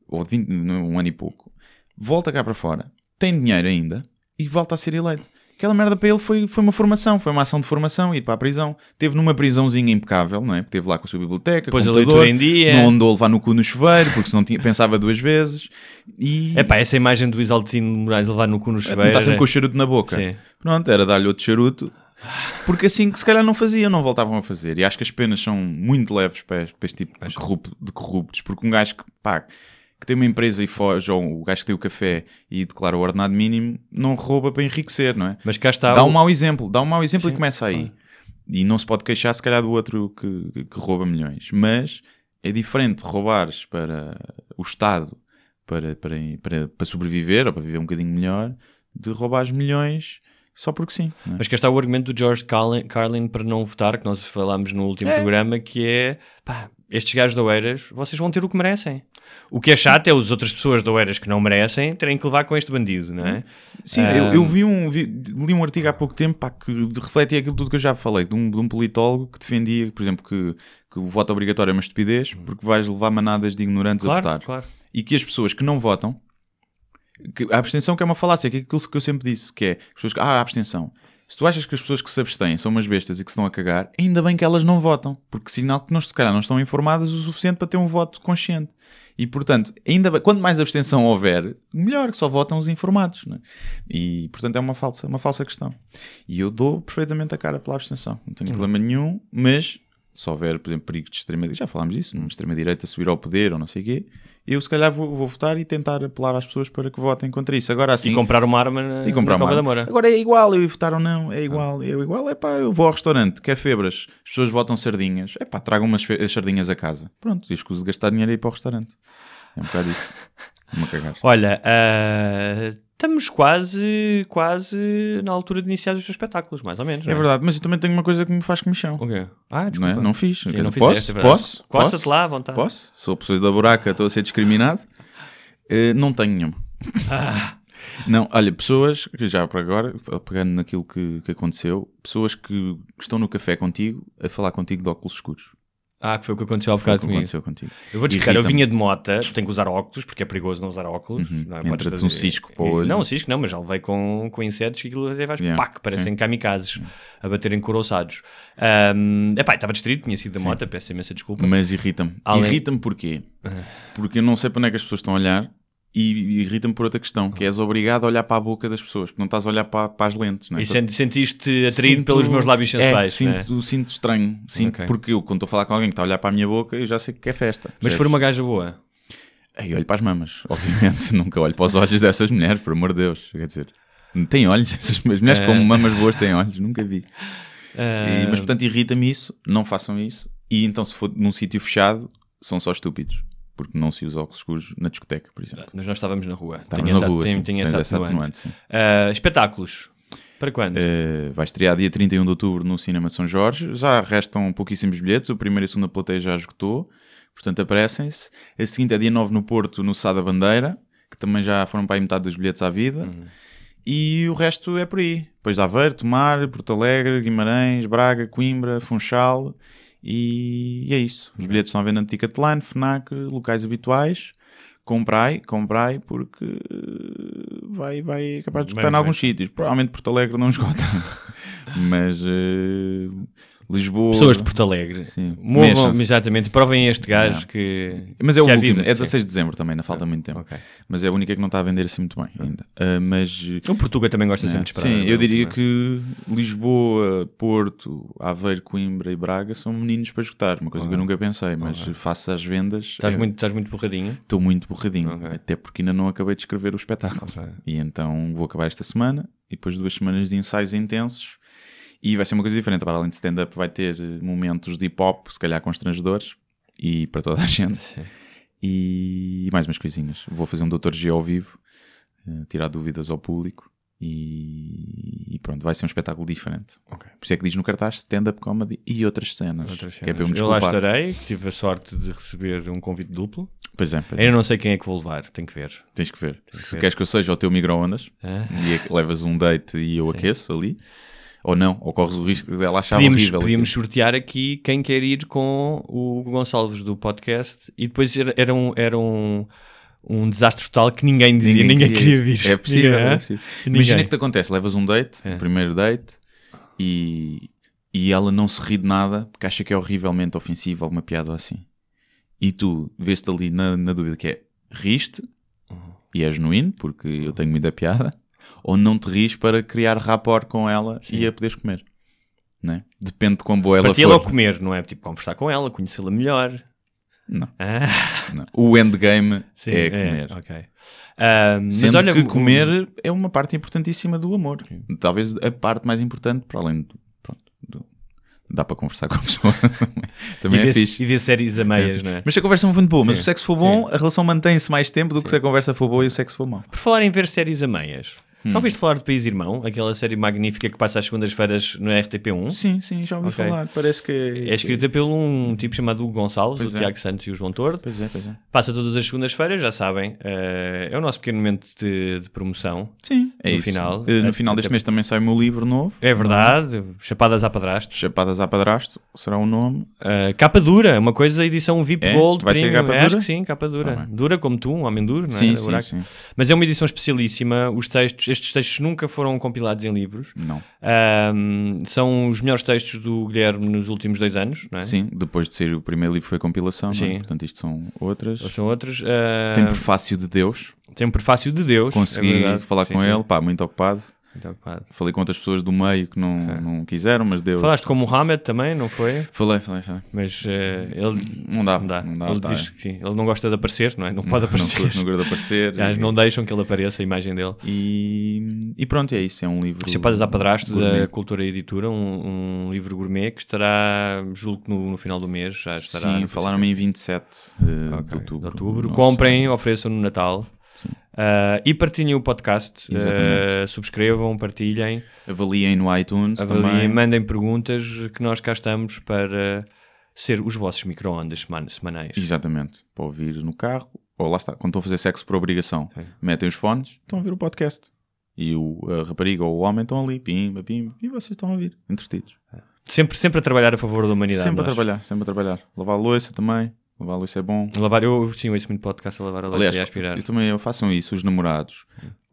ou 20, não, um ano e pouco, volta cá para fora, tem dinheiro ainda, e volta a ser eleito. Aquela merda para ele foi, foi uma formação, foi uma ação de formação, ir para a prisão. Teve numa prisãozinha impecável, não é? Teve lá com a sua biblioteca, Pôs a computador, leitura em dia. não andou a levar no cu no chuveiro, porque senão tinha, pensava duas vezes. E É pá, essa imagem do Isaltino Moraes levar no cu no chuveiro. está sempre com o charuto na boca. Sim. Pronto, era dar-lhe outro charuto. Porque assim que se calhar não faziam, não voltavam a fazer. E acho que as penas são muito leves para este, para este tipo de, corrup- de corruptos. Porque um gajo que, pá, que tem uma empresa e foge, ou o gajo que tem o café e declara o ordenado mínimo, não rouba para enriquecer, não é? Mas cá está. dá o- um mau exemplo, dá um mau exemplo Sim, e começa aí. claro. E não se pode queixar, se calhar, do outro que, que rouba milhões. Mas é diferente roubares para o Estado para, para, para, para sobreviver ou para viver um bocadinho melhor, de roubar os milhões só porque sim. é? Mas que está o argumento do George Carlin, Carlin para não votar, que nós falámos no último É. programa, que é pá, estes gajos da Oeiras, vocês vão ter o que merecem. O que é chato é as outras pessoas da Oeiras que não merecem terem que levar com este bandido, não é? Sim, Ah, eu, eu vi um, vi- li um artigo há pouco tempo pá, que refletia aquilo tudo que eu já falei, de um, de um politólogo que defendia, por exemplo, que, que o voto obrigatório é uma estupidez porque vais levar manadas de ignorantes a Claro, votar. claro. E que as pessoas que não votam, que a abstenção que é uma falácia, que é aquilo que eu sempre disse, que é as pessoas que, ah, a abstenção. Se tu achas que as pessoas que se abstêm são umas bestas e que se estão a cagar, ainda bem que elas não votam, porque sinal que não, se calhar não estão informadas o suficiente para ter um voto consciente. E portanto, ainda bem, quanto mais abstenção houver, melhor, que só votam os informados. é? E portanto é uma falsa, uma falsa questão. E eu dou perfeitamente a cara pela abstenção, não tenho problema nenhum, mas se houver, por exemplo, perigo de extrema-direita, já falámos disso, numa extrema-direita subir ao poder ou não sei o quê, eu se calhar vou, vou votar e tentar apelar às pessoas para que votem contra isso. Agora assim. E comprar uma arma na, E comprar na uma Cova da arma. Moura. Agora é igual, eu votar ou não, é igual, eu igual, é pá, eu vou ao restaurante, quer febras, as pessoas votam sardinhas, é pá, tragam umas sardinhas a casa. Pronto, eu escuso de gastar dinheiro a ir para o restaurante. É um bocado isso. Uma cagar. Olha, ah, estamos quase, quase na altura de iniciar os teus espetáculos, mais ou menos. É não verdade, mas eu também tenho uma coisa que me faz comichão. O quê? Ah, Não, desculpa. é? não fiz. Sim, não posso? fizeste, é posso? Costa-te lá à vontade. Posso? Sou pessoa da buraca, estou a ser discriminado. Eh, não tenho nenhuma. Ah. Não, olha, pessoas, que já para agora, pegando naquilo que, que aconteceu, pessoas que estão no café contigo a falar contigo de óculos escuros. Ah, que foi o que aconteceu há Foi o bocado comigo. aconteceu contigo. Eu vou-te explicar, eu vinha de mota, tenho que usar óculos, porque é perigoso não usar óculos. Uhum. Não, é? Entra-te um cisco para o olho. Não, um cisco não, mas já levei com, com insetos que aquilo até faz Yeah, pac, parecem sim. kamikazes a baterem coroçados. Um, epá, estava distrito, tinha sido da mota, peço imensa desculpa. Mas irrita-me. Além- Irrita-me porquê? Porque eu não sei para onde é que as pessoas estão a olhar e irrita-me por outra questão, que és obrigado a olhar para a boca das pessoas, porque não estás a olhar para, para as lentes. Não é? E sen- sentiste atraído Sinto- pelos meus lábios sensuais, é, né? sinto, sinto estranho. Sinto, Ok. Porque eu, quando estou a falar com alguém que está a olhar para a minha boca, eu já sei que é festa. Mas se for uma gaja boa. Aí olho para as mamas, obviamente. Nunca olho para os olhos dessas mulheres, por amor de Deus. Quer dizer, tem olhos. Essas as mulheres com É. mamas boas têm olhos, nunca vi. ah, E- mas portanto irrita-me isso, não façam isso. E então, se for num sítio fechado, são só estúpidos. Porque não se usa óculos escuros na discoteca, por exemplo. mas nós estávamos na rua. Tenho na essa- rua, tenho- sim. Tens essa essa atenuante. Ah, espetáculos. Para quando? Uh, vai estrear dia 31 de outubro no Cinema São Jorge. Já restam pouquíssimos bilhetes. O primeiro e a segunda plateia já esgotou. Portanto, aparecem-se. A seguinte é dia 9 no Porto, no Sá da Bandeira, que também já foram para aí metade dos bilhetes à vida. Uhum. E o resto é por aí. Depois de Aveiro, Tomar, Porto Alegre, Guimarães, Braga, Coimbra, Funchal. E, e é isso. Os bilhetes estão à venda no Ticketline, FNAC, locais habituais. Comprai, comprai, porque uh, vai, vai capaz de esgotar em alguns sítios. Provavelmente Porto Alegre não esgota. Mas uh, Lisboa. Pessoas de Porto Alegre. Sim. Movam, exatamente, provem este gajo Yeah. que. Mas é o que último, é 16 de dezembro também, ainda falta muito tempo. Ok. Mas é a única que não está a vender assim muito bem ainda. Uh, mas O Portuga também gosta É, sempre de esperar. Sim, não é? eu diria Não é? que Lisboa, Porto, Aveiro, Coimbra e Braga são meninos para escutar. Uma coisa que eu nunca pensei, mas face às vendas, Estás, é- muito, estás muito borradinho. estou muito borradinho. Ok. Até porque ainda não acabei de escrever o espetáculo. E então vou acabar esta semana e depois duas semanas de ensaios intensos. E vai ser uma coisa diferente. Para além de stand-up, vai ter eh, momentos de hip-hop, se calhar constrangedores, e para toda a gente. E mais umas coisinhas. Vou fazer um Dr. G ao vivo, eh, tirar dúvidas ao público. E, e pronto, vai ser um espetáculo diferente. Ok. Por isso é que diz no cartaz stand-up comedy e outras cenas. Outras Que é para eu me cenas. eu lá estarei, tive a sorte de receber um convite duplo. Pois é, pois é. Ainda não sei quem é que vou levar, tenho que ver. Tens que ver. que Se ver. queres que eu seja o teu micro-ondas, Ah. e é que levas um date e eu aqueço ali, ou não, ou corres o risco dela achar Podíamos, horrível. podíamos aquilo. sortear aqui quem quer ir com o Gonçalves do podcast e depois era, era um, era um, um desastre total que ninguém dizia, ninguém, queria, vir. É possível, Ninguém, é hã? possível. Ninguém. Imagina que te acontece, levas um date, É. primeiro date, e, e ela não se ri de nada porque acha que é horrivelmente ofensivo alguma piada ou assim. E tu vês-te ali na, na dúvida que é riste Uhum. e é genuíno, porque eu tenho muita piada, ou não te ris para criar rapport com ela e a poderes comer. Né? Depende de quão boa ela Para for. ao comer, não é? Tipo, conversar com ela, conhecê-la melhor. Não, Ah, não. O endgame sim, é comer. ok. Ah, mas Sendo olha, que comer é uma parte importantíssima do amor. Talvez a parte mais importante, para além do, pronto, do- dá para conversar com a pessoa. Também e é ver, fixe. E ver séries a meias, É. não é? Mas se a conversa não for muito boa, mas Sim. o sexo for bom, a relação mantém-se mais tempo do que se a conversa for boa e o sexo for mau. Por falar em ver séries a meias, Hum. já ouviste falar de País Irmão? Aquela série magnífica que passa às segundas-feiras no RTP1? Sim, sim, já ouvi Ok. falar. Parece que É escrita por um tipo chamado Hugo Gonçalves, Pois o é. Tiago Santos e o João Tordo. Pois é, pois é. Passa todas as segundas-feiras, já sabem. eh, é o nosso pequeno momento de, de promoção. Sim, é No isso. final. Eh, no Até- final deste mês também sai o meu livro novo. É verdade, Chapadas à Padrasto. Chapadas à Padrasto, será o nome. Uh, capa dura, uma coisa edição VIP É? Gold. Vai ser premium. capa Acho dura? que sim, capa dura. Tá dura como tu, um homem duro, não é? Sim, sim, sim. Mas é uma edição especialíssima. Os textos, estes textos nunca foram compilados em livros. Não. Um, são os melhores textos do Guilherme nos últimos dois anos, não é? Sim, depois de ser o primeiro livro foi compilação, é? Sim. portanto isto são outras. Ou são outros. Uh, Tem prefácio de Deus, tem um prefácio de Deus. consegui é falar Sim, com sim. ele, pá, muito ocupado. Ocupado. Falei com outras pessoas do meio que não, não quiseram, mas Deus. Falaste com o Mohamed também, não foi? Falei, falei, falei. Mas uh, ele. Não dá, Não dá. não dá. ele tá. diz que sim, ele não gosta de aparecer, não é? Não pode Não, aparecer. curto, não gosto de aparecer. Aliás, não deixam que ele apareça a imagem dele. E, e pronto, é isso. É um livro. Chapadas à Padrasto, gourmet. da Cultura e Editora, um, um livro gourmet que estará, julgo que no, no final do mês, já estará. Sim, falaram-me em 27 de, Ok, de outubro. de outubro. Comprem, ofereçam no Natal. Ah, e partilhem o podcast. Ah, subscrevam, partilhem, Avaliem no iTunes avaliem, também. mandem perguntas que nós cá estamos para ser os vossos micro-ondas seman- semanais. Exatamente. Para ouvir no carro. Ou lá está, quando estão a fazer sexo por obrigação, Sim. metem os fones, estão a ouvir o podcast. E o, a rapariga ou o homem estão ali, pimba, pimba, e vocês estão a ouvir, entretidos. Sempre, sempre a trabalhar a favor da humanidade. sempre a nós. trabalhar, sempre a trabalhar. Lavar a louça também. Lavar a louça é bom. Lavar, eu sim, ouço muito podcast a lavar a louça Aliás, e a aspirar. eu também eu façam isso, os namorados.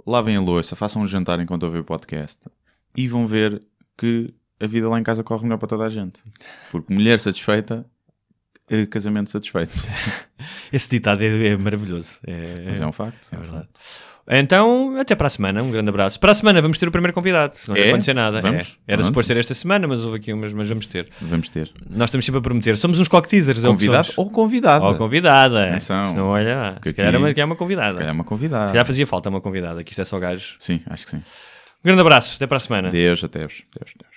Lavem a louça, façam um jantar enquanto ouvem o podcast. E vão ver que a vida lá em casa corre melhor para toda a gente. Porque mulher satisfeita, eh, casamento satisfeito. Esse ditado é, é maravilhoso. É, Mas é um facto. É verdade. Então, até para a semana. Um grande abraço. Para a semana vamos ter o primeiro convidado. Se não É? acontecer nada. Vamos? É. Era suposto ser esta semana, mas houve aqui umas, mas vamos ter. Vamos ter. Nós estamos sempre a prometer. Somos uns cock teasers. é Convidado ou convidada. Ou convidada. Atenção. Se não, olha lá. Que Se calhar é aqui- é uma convidada. Se calhar é uma convidada. Se calhar fazia falta uma convidada, que isto é só gajos. Sim, acho que sim. Um grande abraço. Até para a semana. Deus, até. Deus, Deus.